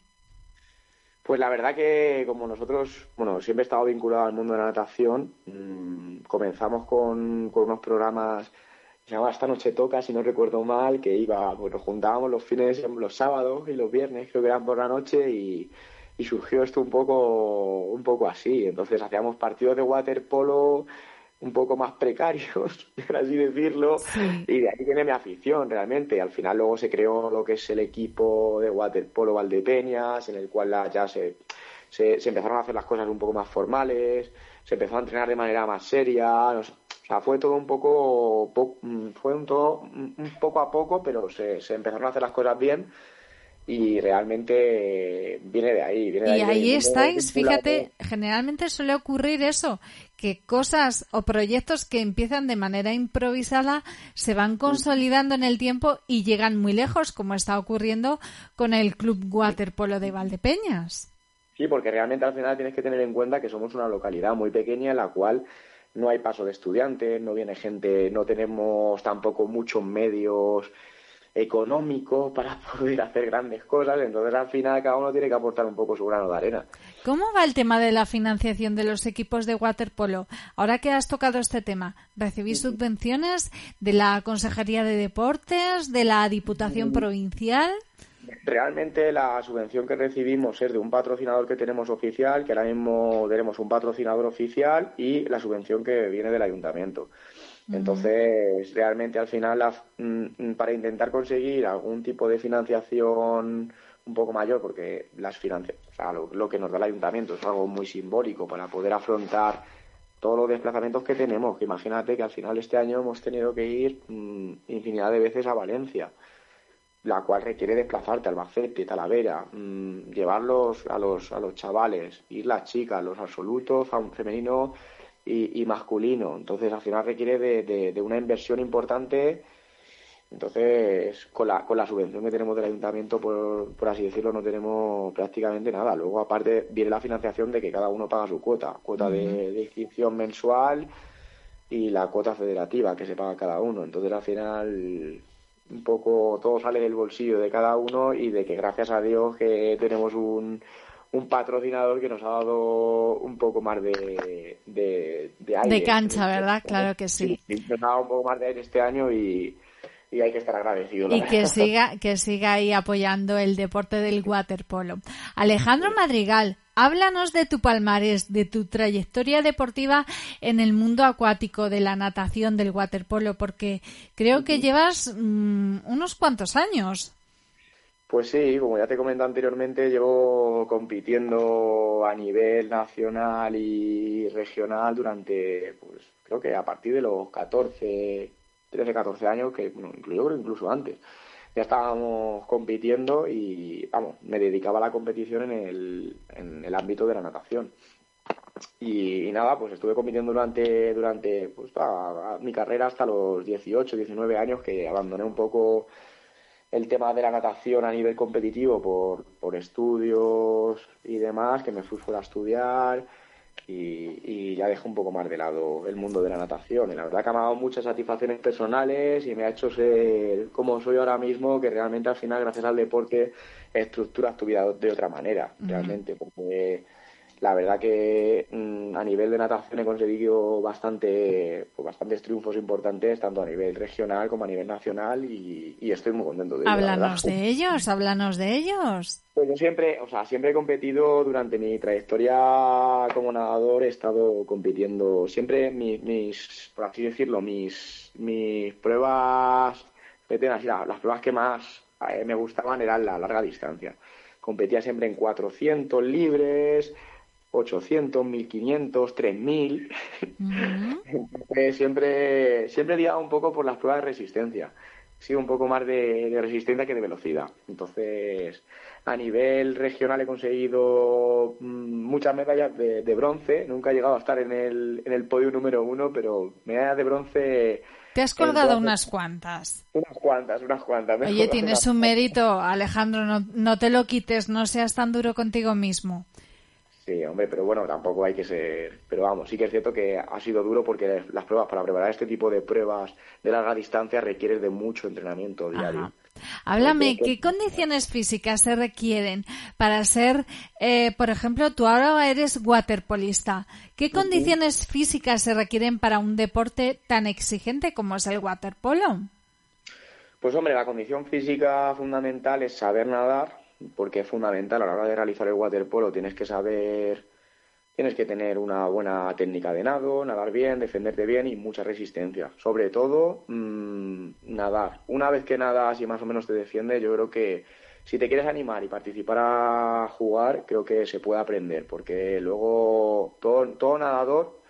Pues la verdad que como nosotros, bueno, siempre he estado vinculado al mundo de la natación, mm, comenzamos con, unos programas se llamaba Esta Noche Toca, si no recuerdo mal, que iba, bueno, juntábamos los fines, los sábados y los viernes, creo que eran por la noche, y, y surgió esto un poco, un poco así. Entonces hacíamos partidos de waterpolo, un poco más precarios, *laughs* por así decirlo, y de ahí viene mi afición realmente. Al final luego se creó lo que es el equipo de waterpolo Valdepeñas, en el cual ya se, se, empezaron a hacer las cosas un poco más formales, se empezó a entrenar de manera más seria, o sea, fue todo un poco, fue un todo un poco a poco, pero se, se empezaron a hacer las cosas bien y realmente viene de ahí. Viene y ahí, estáis, fíjate, generalmente suele ocurrir eso, que cosas o proyectos que empiezan de manera improvisada se van consolidando en el tiempo y llegan muy lejos, como está ocurriendo con el Club Waterpolo de Valdepeñas. Sí, porque realmente al final tienes que tener en cuenta que somos una localidad muy pequeña en la cual no hay paso de estudiantes, no viene gente, no tenemos tampoco muchos medios económico para *laughs* poder hacer grandes cosas, entonces al final cada uno tiene que aportar un poco su grano de arena. ¿Cómo va el tema de la financiación de los equipos de waterpolo? Ahora que has tocado este tema, ¿recibís subvenciones de la Consejería de Deportes, de la Diputación. Provincial? Realmente la subvención que recibimos es de un patrocinador que tenemos oficial, que ahora mismo tenemos un patrocinador oficial y la subvención que viene del ayuntamiento. Entonces, realmente al final, mm, mm, para intentar conseguir algún tipo de financiación un poco mayor, porque las lo, que nos da el ayuntamiento es algo muy simbólico para poder afrontar todos los desplazamientos que tenemos. Que imagínate que al final este año hemos tenido que ir mm, infinidad de veces a Valencia, la cual requiere desplazarte al Albacete, Talavera, llevarlos a los, a los chavales, ir las chicas, los absolutos, femenino y, masculino. Entonces, al final requiere de, una inversión importante. Entonces, con la, con la subvención que tenemos del ayuntamiento, por, por así decirlo, no tenemos prácticamente nada. Luego, aparte, viene la financiación de que cada uno paga su cuota, cuota de, inscripción mensual y la cuota federativa que se paga cada uno. Entonces, al final, un poco todo sale del bolsillo de cada uno y de que gracias a Dios que tenemos un, un patrocinador que nos ha dado un poco más de, de, aire. De cancha, ¿verdad? Claro que sí. Nos ha dado un poco más de aire este año y, hay que estar agradecido. Y que siga, que siga ahí apoyando el deporte del waterpolo. Alejandro Madrigal, háblanos de tu palmarés, de tu trayectoria deportiva en el mundo acuático, de la natación, del waterpolo, porque creo que llevas mm, unos cuantos años. Pues sí, como ya te comenté anteriormente, llevo compitiendo a nivel nacional y regional durante, pues creo que a partir de los 14, 13, 14 años, que bueno, incluso, incluso antes. Ya estábamos compitiendo y, vamos, me dedicaba a la competición en el, ámbito de la natación. Y, nada, pues estuve compitiendo durante, durante pues, mi carrera hasta los 18, 19 años, que abandoné un poco el tema de la natación a nivel competitivo por, por estudios y demás, que me fui fuera a estudiar y, ya dejé un poco más de lado el mundo de la natación. Y la verdad que me ha dado muchas satisfacciones personales y me ha hecho ser como soy ahora mismo, que realmente al final, gracias al deporte, estructuras tu vida de otra manera, realmente, porque la verdad que mm, a nivel de natación he conseguido bastante, pues bastantes triunfos importantes, tanto a nivel regional como a nivel nacional, y, estoy muy contento de ello. Háblanos de ellos, háblanos de ellos. Pues yo siempre, o sea, siempre he competido durante mi trayectoria como nadador, he estado compitiendo siempre mis, por así decirlo, mis, mis pruebas, así, las pruebas que más eh, me gustaban eran la larga distancia. Competía siempre en 400 libres, 800, 1500, 3000. siempre, siempre he tirado un poco por las pruebas de resistencia. He sido un poco más de, resistencia que de velocidad. Entonces, a nivel regional he conseguido mm, muchas medallas de, bronce. Nunca he llegado a estar en el, en el podio número uno, pero medallas de bronce. Te has colgado unas cuantas. Unas cuantas, unas cuantas. Oye, tienes un mérito, Alejandro, no, no te lo quites, no seas tan duro contigo mismo. Sí, hombre, pero bueno, tampoco hay que ser. Pero vamos, sí que es cierto que ha sido duro porque las pruebas, para preparar este tipo de pruebas de larga distancia, requieren de mucho entrenamiento diario. Háblame, ¿qué condiciones físicas se requieren para ser, eh, por ejemplo, tú ahora eres waterpolista? ¿Qué condiciones físicas se requieren para un deporte tan exigente como es el waterpolo? Pues hombre, la condición física fundamental es saber nadar, porque es fundamental a la hora de realizar el waterpolo. Tienes que saber, tienes que tener una buena técnica de nado, nadar bien, defenderte bien y mucha resistencia. Sobre todo, mm, nadar. Una vez que nadas y más o menos te defiendes, yo creo que si te quieres animar y participar a jugar, creo que se puede aprender, porque luego todo, nadador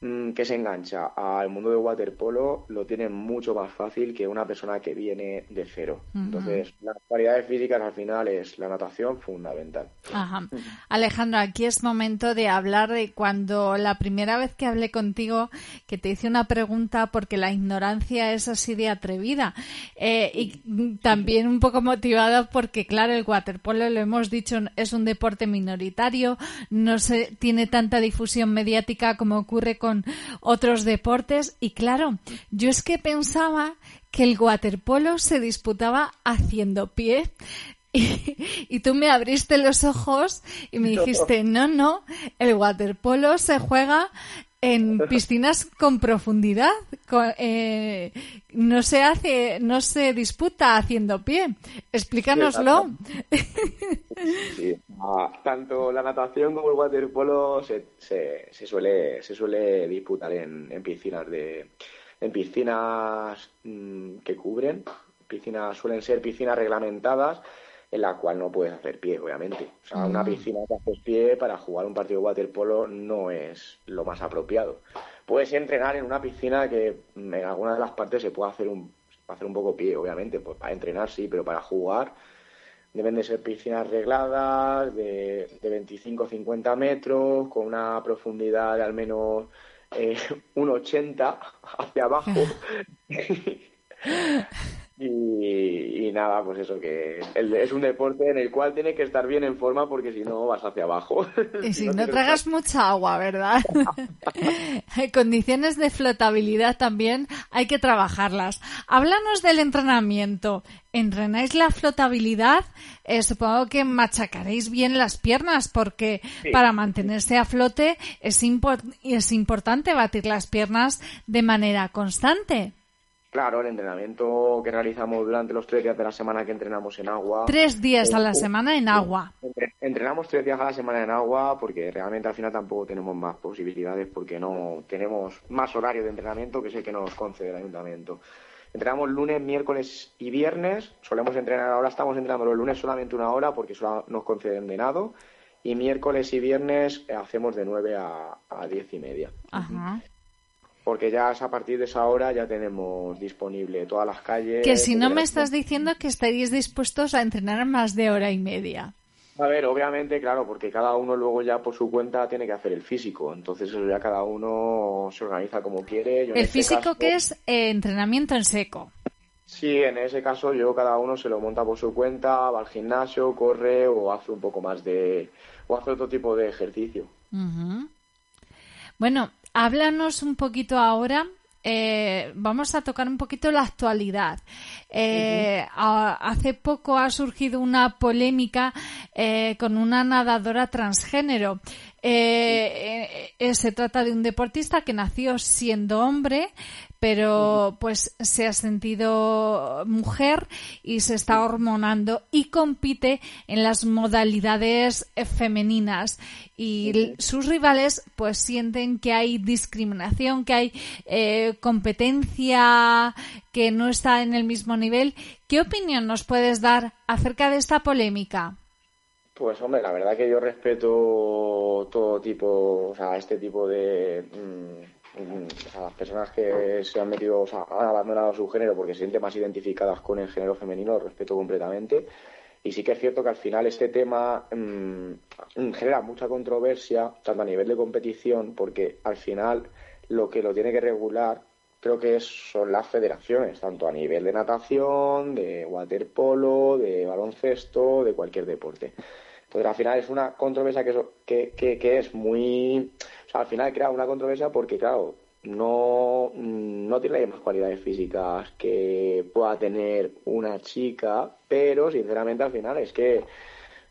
que se engancha al mundo del waterpolo lo tiene mucho más fácil que una persona que viene de cero. Entonces, las cualidades físicas al final es la natación fundamental. Ajá. Alejandro, aquí es momento de hablar de cuando la primera vez que hablé contigo, que te hice una pregunta porque la ignorancia es así de atrevida eh, y también un poco motivada porque, claro, el waterpolo, lo hemos dicho, es un deporte minoritario, no se tiene tanta difusión mediática como ocurre con otros deportes y claro, yo es que pensaba que el waterpolo se disputaba haciendo pie. *laughs* Y, tú me abriste los ojos y me dijiste, no, no, el waterpolo se juega en *laughs* piscinas con profundidad. Eh, no se hace, no se disputa haciendo pie. Explícanoslo. Ah, tanto la natación como el waterpolo se, se, se suele se suele disputar en, en piscinas de en piscinas mm, que cubren piscinas suelen ser piscinas reglamentadas en la cual no puedes hacer pie, obviamente. O sea, una mm. piscina que haces pie para jugar un partido de waterpolo no es lo más apropiado. Puedes entrenar en una piscina que en alguna de las partes se puede hacer un, hacer un poco pie, obviamente. Pues para entrenar sí, pero para jugar deben de ser piscinas regladas de, de 25 50 metros, con una profundidad de al menos eh, un 80 hacia abajo. *laughs* *laughs* Y, nada, pues eso, que es un deporte en el cual tiene que estar bien en forma porque si no vas hacia abajo. *laughs* Y si, no, tragas mucha agua, ¿verdad? *laughs* Condiciones de flotabilidad también hay que trabajarlas. Háblanos del entrenamiento. ¿Entrenáis la flotabilidad? Eh, supongo que machacaréis bien las piernas porque para mantenerse a flote es, es importante batir las piernas de manera constante. Claro, el entrenamiento que realizamos durante los tres días de la semana que entrenamos en agua. Tres días a la semana en agua. Entrenamos tres días a la semana en agua porque realmente al final tampoco tenemos más posibilidades porque no tenemos más horario de entrenamiento que es el que nos concede el ayuntamiento. Entrenamos lunes, miércoles y viernes. Solemos entrenar, ahora estamos entrenando los lunes solamente una hora porque solo nos conceden de nado. Y miércoles y viernes hacemos de 9 a, a 10 y media. Ajá. Porque ya a partir de esa hora ya tenemos disponible todas las calles. Que si no me estás diciendo que estaríais dispuestos a entrenar más de hora y media. A ver, obviamente, claro, porque cada uno luego ya por su cuenta tiene que hacer el físico. Entonces eso ya cada uno se organiza como quiere. Yo El este físico caso- que es eh, entrenamiento en seco. Sí, en ese caso yo cada uno se lo monta por su cuenta, va al gimnasio, corre o hace un poco más de... o hace otro tipo de ejercicio. Ujú. Bueno, háblanos un poquito ahora. eh, vamos a tocar un poquito la actualidad. Eh, a- hace poco ha surgido una polémica eh, con una nadadora transgénero. Eh, eh, eh, se trata de un deportista que nació siendo hombre, pero pues se ha sentido mujer y se está hormonando y compite en las modalidades femeninas y sus rivales pues sienten que hay discriminación, que hay eh, competencia que no está en el mismo nivel. ¿Qué opinión nos puedes dar acerca de esta polémica? Pues hombre, la verdad que yo respeto todo tipo, o sea, este tipo de... mm, mm, o sea, las personas que se han metido, o sea, han abandonado su género porque se sienten más identificadas con el género femenino, lo respeto completamente. Y sí que es cierto que al final este tema mm, genera mucha controversia, tanto a nivel de competición, porque al final lo que lo tiene que regular creo que son las federaciones, tanto a nivel de natación, de waterpolo, de baloncesto, de cualquier deporte. Entonces, al final es una controversia que, que, que, que es muy... O sea, al final crea una controversia porque, claro, no, no tiene las mismas cualidades físicas que pueda tener una chica, pero sinceramente al final es que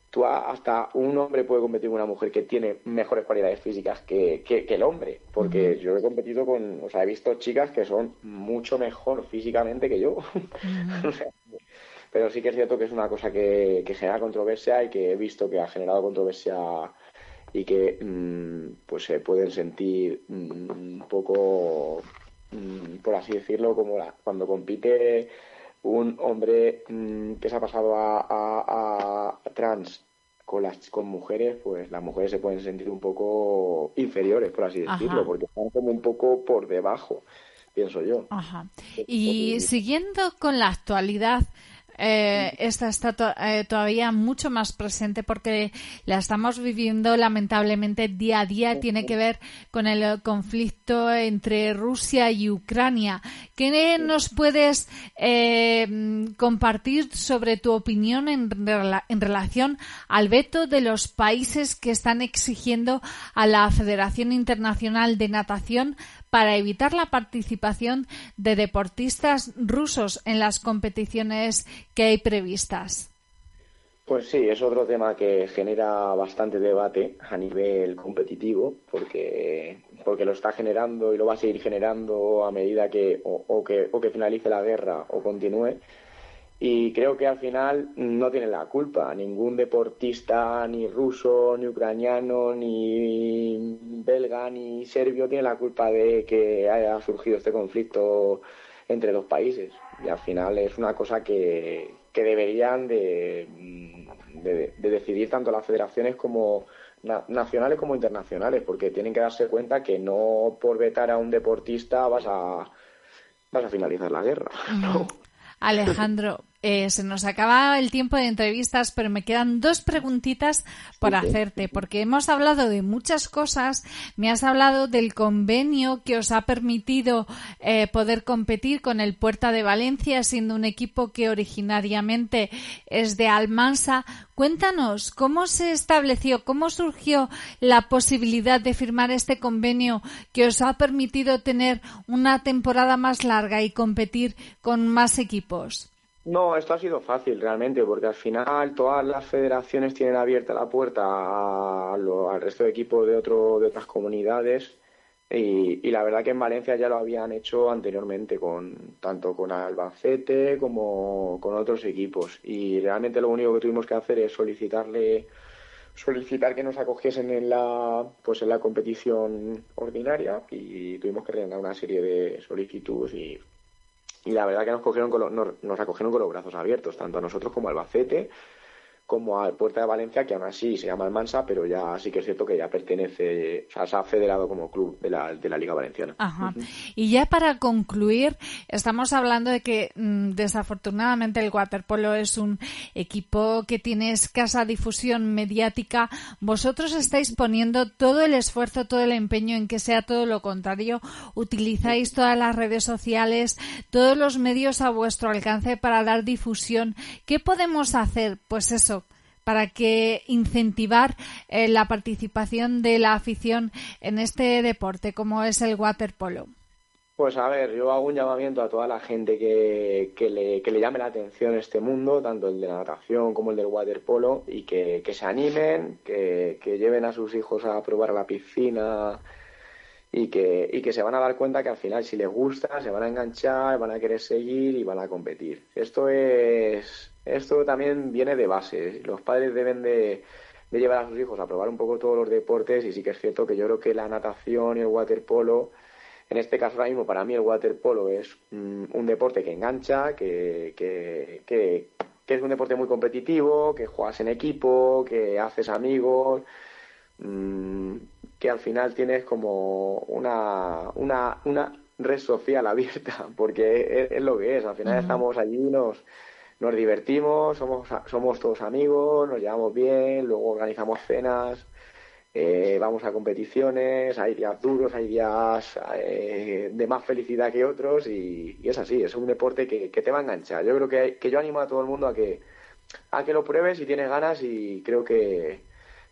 tú hasta un hombre puede competir con una mujer que tiene mejores cualidades físicas que, que, que el hombre, porque yo he competido con, o sea, he visto chicas que son mucho mejor físicamente que yo. *laughs* O sea, pero sí que es cierto que es una cosa que, que genera controversia y que he visto que ha generado controversia y que mm, pues se pueden sentir mm, un poco, mm, por así decirlo, como la- cuando compite un hombre que se ha pasado a, a- a trans con las con mujeres, pues las mujeres se pueden sentir un poco inferiores, por así Ajá. decirlo, porque están como un poco por debajo, pienso yo. Ajá. Y siguiendo con la actualidad, eh, esta está to- eh, todavía mucho más presente porque la estamos viviendo lamentablemente día a día. Tiene que ver con el conflicto entre Rusia y Ucrania. ¿Qué nos puedes eh, compartir sobre tu opinión en, rela- en relación al veto de los países que están exigiendo a la Federación Internacional de Natación para evitar la participación de deportistas rusos en las competiciones que hay previstas. Pues sí, es otro tema que genera bastante debate a nivel competitivo, porque, porque lo está generando y lo va a seguir generando a medida que o, o que o que finalice la guerra o continúe. Y creo que al final no tiene la culpa. Ningún deportista, ni ruso, ni ucraniano, ni belga, ni serbio tiene la culpa de que haya surgido este conflicto entre dos países. Y al final es una cosa que, que deberían de, de- de decidir tanto las federaciones como na- nacionales como internacionales, porque tienen que darse cuenta que no por vetar a un deportista vas a vas a finalizar la guerra. ¿no? Alejandro, eh, se nos acaba el tiempo de entrevistas, pero me quedan dos preguntitas por hacerte, porque hemos hablado de muchas cosas. Me has hablado del convenio que os ha permitido eh, poder competir con el Puerta de Valencia, siendo un equipo que originariamente es de Almansa. Cuéntanos, ¿cómo se estableció, cómo surgió la posibilidad de firmar este convenio que os ha permitido tener una temporada más larga y competir con más equipos? No, esto ha sido fácil realmente, porque al final todas las federaciones tienen abierta la puerta a lo- al resto de equipos de, de otras comunidades y, y la verdad que en Valencia ya lo habían hecho anteriormente, con tanto con Albacete como con otros equipos. Y realmente lo único que tuvimos que hacer es solicitarle solicitar que nos acogiesen en la pues en la competición ordinaria y tuvimos que rellenar una serie de solicitudes y y la verdad que nos, cogieron con nos, nos acogieron con los brazos abiertos, tanto a nosotros como a Albacete, como al Puerta de Valencia, que aún así se llama Almansa, pero ya sí que es cierto que ya pertenece, o sea, se ha federado como club de la, de la Liga Valenciana. Ajá. Y ya para concluir, estamos hablando de que mm, desafortunadamente el waterpolo es un equipo que tiene escasa difusión mediática. Vosotros estáis poniendo todo el esfuerzo, todo el empeño en que sea todo lo contrario. Utilizáis todas las redes sociales, todos los medios a vuestro alcance para dar difusión. ¿Qué podemos hacer? Pues eso, para que incentivar eh, la participación de la afición en este deporte como es el waterpolo? Pues a ver, yo hago un llamamiento a toda la gente que, que, le, que le llame la atención este mundo, tanto el de la natación como el del waterpolo, y que, que se animen, que, lleven a sus hijos a probar la piscina y que, y que se van a dar cuenta que al final si les gusta se van a enganchar, van a querer seguir y van a competir. Esto es, esto también viene de base. Los padres deben de, llevar a sus hijos a probar un poco todos los deportes y sí que es cierto que yo creo que la natación y el waterpolo, en este caso ahora mismo para mí el waterpolo es mm, un deporte que engancha, que, que, que, es un deporte muy competitivo, que juegas en equipo, que haces amigos, mm, que al final tienes como una, una, una red social *laughs* abierta, porque es, lo que es, al final estamos allí nos nos divertimos, somos, somos todos amigos, nos llevamos bien, luego organizamos cenas, eh, vamos a competiciones, hay días duros, hay días eh, de más felicidad que otros y, es así, es un deporte que, te va a enganchar. Yo creo que, que yo animo a todo el mundo a que, a que lo pruebes si tienes ganas y creo que,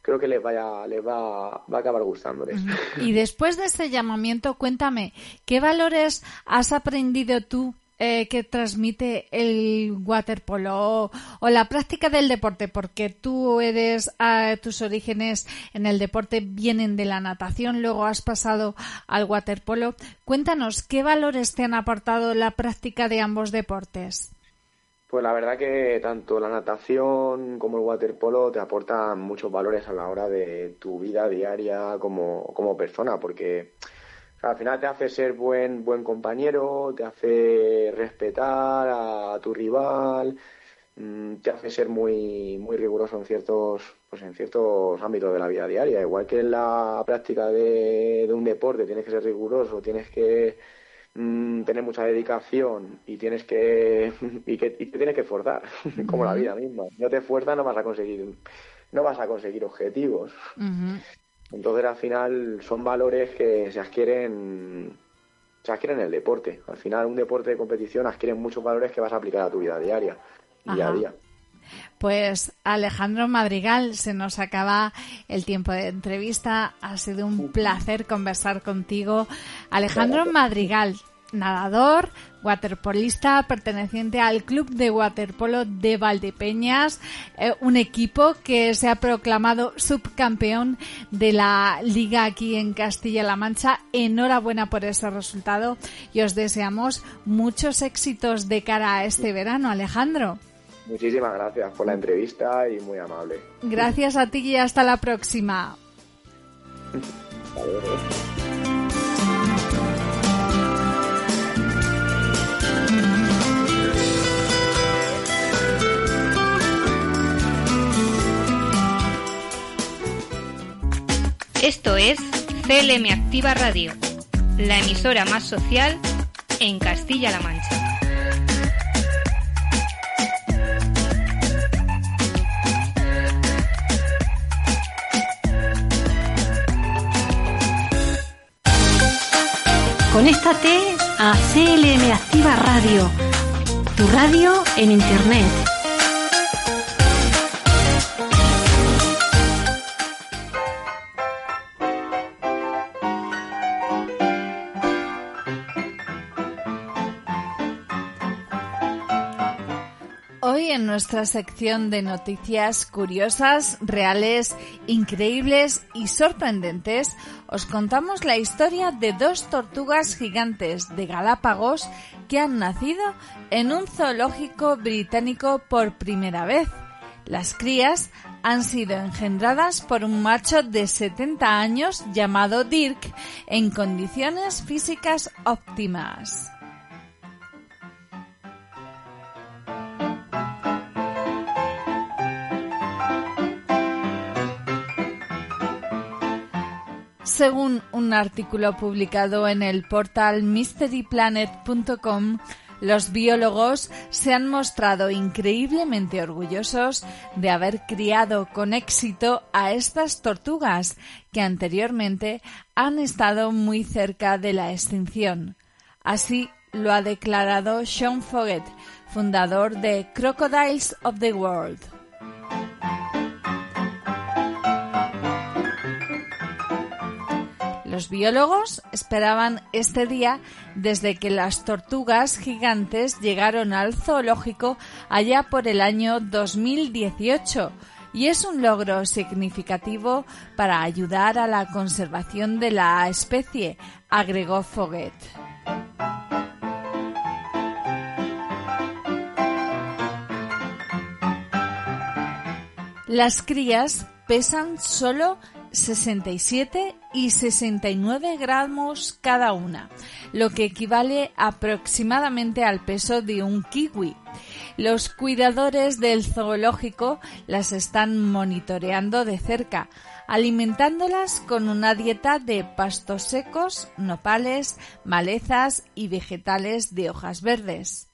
creo que les vaya les va, va a acabar gustándoles. *laughs* Y después de ese llamamiento, cuéntame, ¿qué valores has aprendido tú eh, que transmite el waterpolo o, la práctica del deporte, porque tú eres, tus orígenes en el deporte vienen de la natación, luego has pasado al waterpolo. Cuéntanos, ¿qué valores te han aportado la práctica de ambos deportes? Pues la verdad que tanto la natación como el waterpolo te aportan muchos valores a la hora de tu vida diaria como, como persona, porque al final te hace ser buen, buen compañero, te hace respetar a tu rival, mm, te hace ser muy, muy riguroso en ciertos, pues en ciertos ámbitos de la vida diaria. Igual que en la práctica de, un deporte tienes que ser riguroso, tienes que mm, tener mucha dedicación y tienes que *laughs* y que te tienes que esforzar, *laughs* como la vida misma. No te esfuerzas, no vas a conseguir no vas a conseguir objetivos. Entonces al final son valores que se adquieren se adquieren en el deporte. Al final un deporte de competición adquiere muchos valores que vas a aplicar a tu vida diaria, día a día. Pues Alejandro Madrigal, se nos acaba el tiempo de entrevista. Ha sido un placer conversar contigo. Alejandro Madrigal, nadador, waterpolista perteneciente al Club de Waterpolo de Valdepeñas, eh, un equipo que se ha proclamado subcampeón de la liga aquí en Castilla-La Mancha. Enhorabuena por ese resultado y os deseamos muchos éxitos de cara a este verano, Alejandro. Muchísimas gracias por la entrevista y muy amable. Gracias a ti y hasta la próxima. Esto es CLM Activa Radio, la emisora más social en Castilla-La Mancha. Conéctate a CLM Activa Radio, tu radio en Internet en nuestra sección de noticias curiosas, reales, increíbles y sorprendentes, os contamos la historia de dos tortugas gigantes de Galápagos que han nacido en un zoológico británico por primera vez. Las crías han sido engendradas por un macho de 70 años llamado Dirk en condiciones físicas óptimas. Según un artículo publicado en el portal mysteryplanet.com, los biólogos se han mostrado increíblemente orgullosos de haber criado con éxito a estas tortugas que anteriormente han estado muy cerca de la extinción. Así lo ha declarado Sean Foggett, fundador de Crocodiles of the World. Los biólogos esperaban este día desde que las tortugas gigantes llegaron al zoológico allá por el año 2018 y es un logro significativo para ayudar a la conservación de la especie, agregó Foguet. Las crías pesan solo 67 y 69 gramos cada una, lo que equivale aproximadamente al peso de un kiwi. Los cuidadores del zoológico las están monitoreando de cerca, alimentándolas con una dieta de pastos secos, nopales, malezas y vegetales de hojas verdes.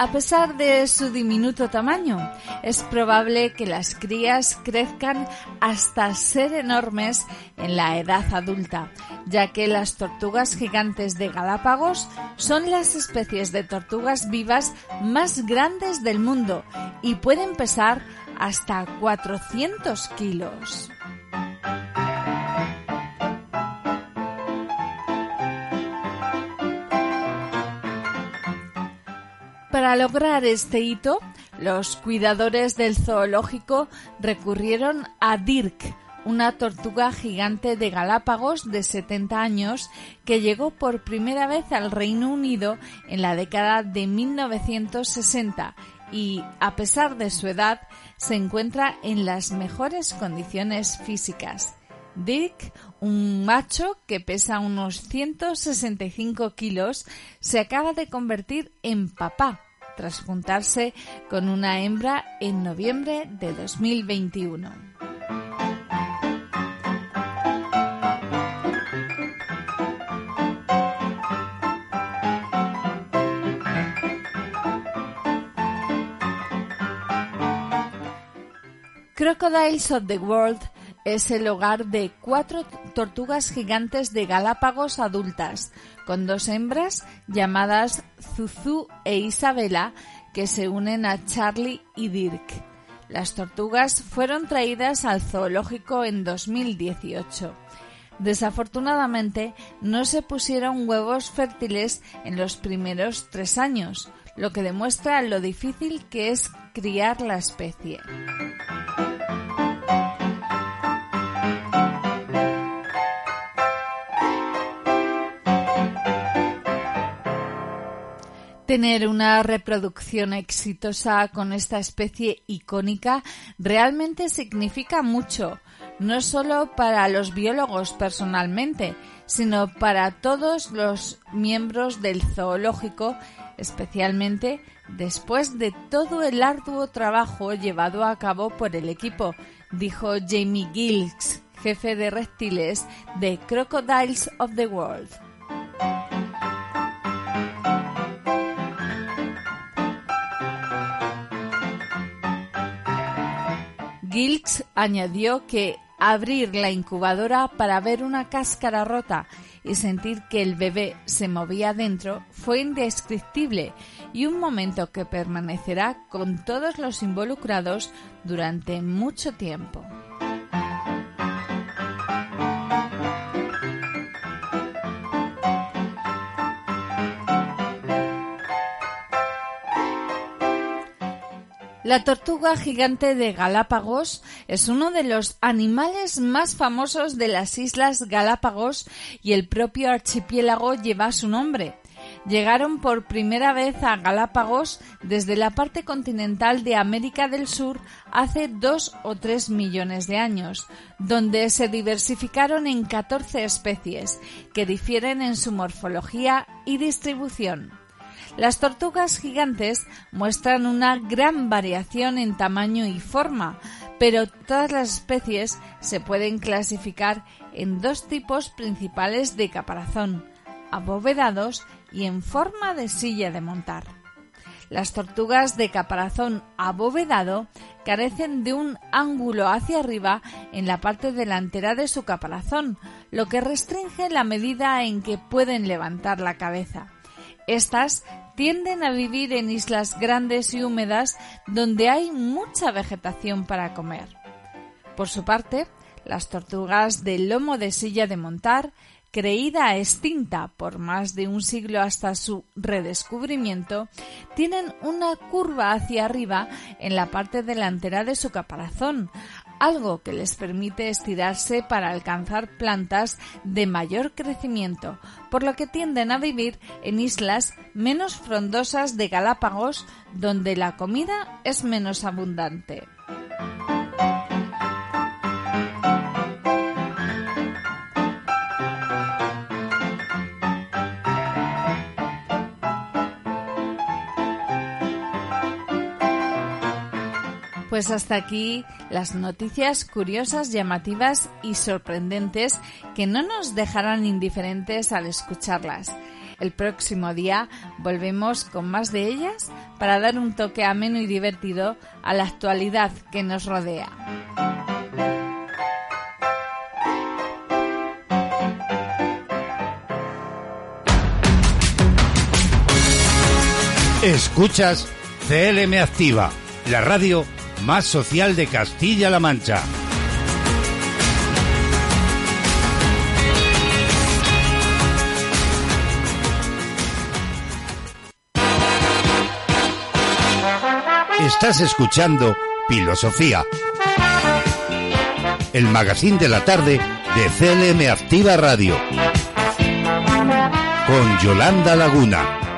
A pesar de su diminuto tamaño, es probable que las crías crezcan hasta ser enormes en la edad adulta, ya que las tortugas gigantes de Galápagos son las especies de tortugas vivas más grandes del mundo y pueden pesar hasta 400 kilos. Para lograr este hito, los cuidadores del zoológico recurrieron a Dirk, una tortuga gigante de Galápagos de 70 años que llegó por primera vez al Reino Unido en la década de 1960 y, a pesar de su edad, se encuentra en las mejores condiciones físicas. Dirk, un macho que pesa unos 165 kilos, se acaba de convertir en papá tras juntarse con una hembra en noviembre de 2021. Crocodiles of the World es el hogar de cuatro tortugas gigantes de Galápagos adultas, con dos hembras llamadas Zuzu e Isabela, que se unen a Charlie y Dirk. Las tortugas fueron traídas al zoológico en 2018. Desafortunadamente, no se pusieron huevos fértiles en los primeros tres años, lo que demuestra lo difícil que es criar la especie. Tener una reproducción exitosa con esta especie icónica realmente significa mucho, no solo para los biólogos personalmente, sino para todos los miembros del zoológico, especialmente después de todo el arduo trabajo llevado a cabo por el equipo, dijo Jamie Gilks, jefe de reptiles de Crocodiles of the World. Gilks añadió que abrir la incubadora para ver una cáscara rota y sentir que el bebé se movía dentro fue indescriptible y un momento que permanecerá con todos los involucrados durante mucho tiempo. La tortuga gigante de Galápagos es uno de los animales más famosos de las Islas Galápagos y el propio archipiélago lleva su nombre. Llegaron por primera vez a Galápagos desde la parte continental de América del Sur hace dos o tres millones de años, donde se diversificaron en 14 especies, que difieren en su morfología y distribución. Las tortugas gigantes muestran una gran variación en tamaño y forma, pero todas las especies se pueden clasificar en dos tipos principales de caparazón, abovedados y en forma de silla de montar. Las tortugas de caparazón abovedado carecen de un ángulo hacia arriba en la parte delantera de su caparazón, lo que restringe la medida en que pueden levantar la cabeza. Estas tienden a vivir en islas grandes y húmedas donde hay mucha vegetación para comer. Por su parte, las tortugas de lomo de silla de montar creída extinta por más de un siglo hasta su redescubrimiento, tienen una curva hacia arriba en la parte delantera de su caparazón, algo que les permite estirarse para alcanzar plantas de mayor crecimiento, por lo que tienden a vivir en islas menos frondosas de Galápagos, donde la comida es menos abundante. Pues hasta aquí las noticias curiosas, llamativas y sorprendentes que no nos dejarán indiferentes al escucharlas. El próximo día volvemos con más de ellas para dar un toque ameno y divertido a la actualidad que nos rodea. Escuchas CLM Activa, la radio más social de Castilla-La Mancha. Estás escuchando Filosofía, el magazine de la tarde de CLM Activa Radio, con Yolanda Laguna.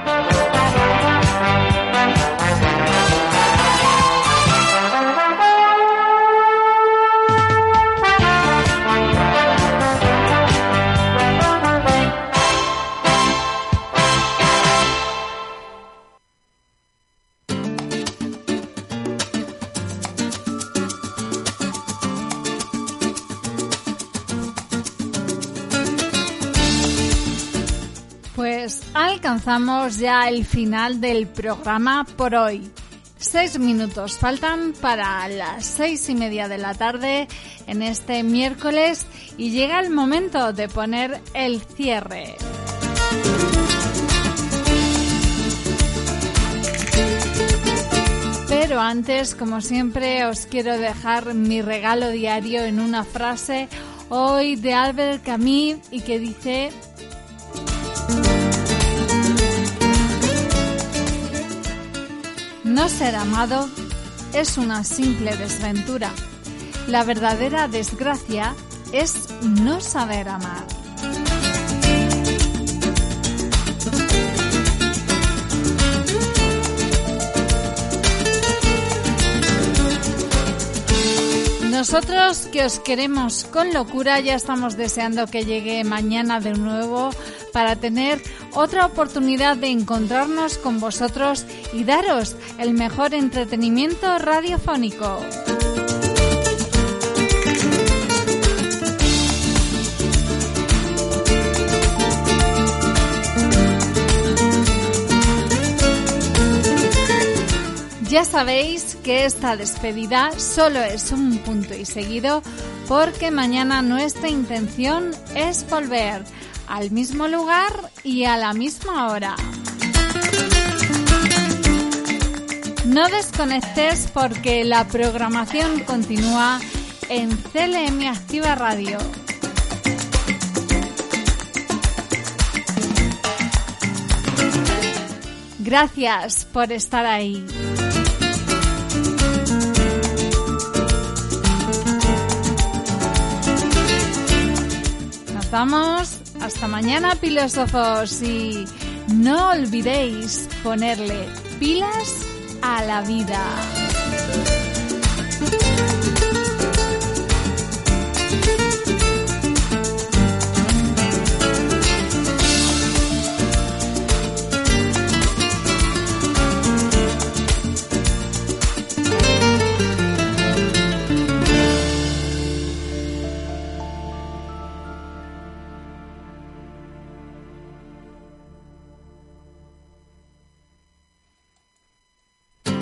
Alcanzamos ya el final del programa por hoy. Seis minutos faltan para las seis y media de la tarde en este miércoles y llega el momento de poner el cierre. Pero antes, como siempre, os quiero dejar mi regalo diario en una frase hoy de Albert Camus y que dice No ser amado es una simple desventura. La verdadera desgracia es no saber amar. Nosotros que os queremos con locura, ya estamos deseando que llegue mañana de nuevo para tener otra oportunidad de encontrarnos con vosotros y daros el mejor entretenimiento radiofónico. Ya sabéis que esta despedida solo es un punto y seguido porque mañana nuestra intención es volver al mismo lugar y a la misma hora. No desconectes porque la programación continúa en CLM Activa Radio. Gracias por estar ahí. Vamos. Hasta mañana, filósofos. Y no olvidéis ponerle pilas a la vida.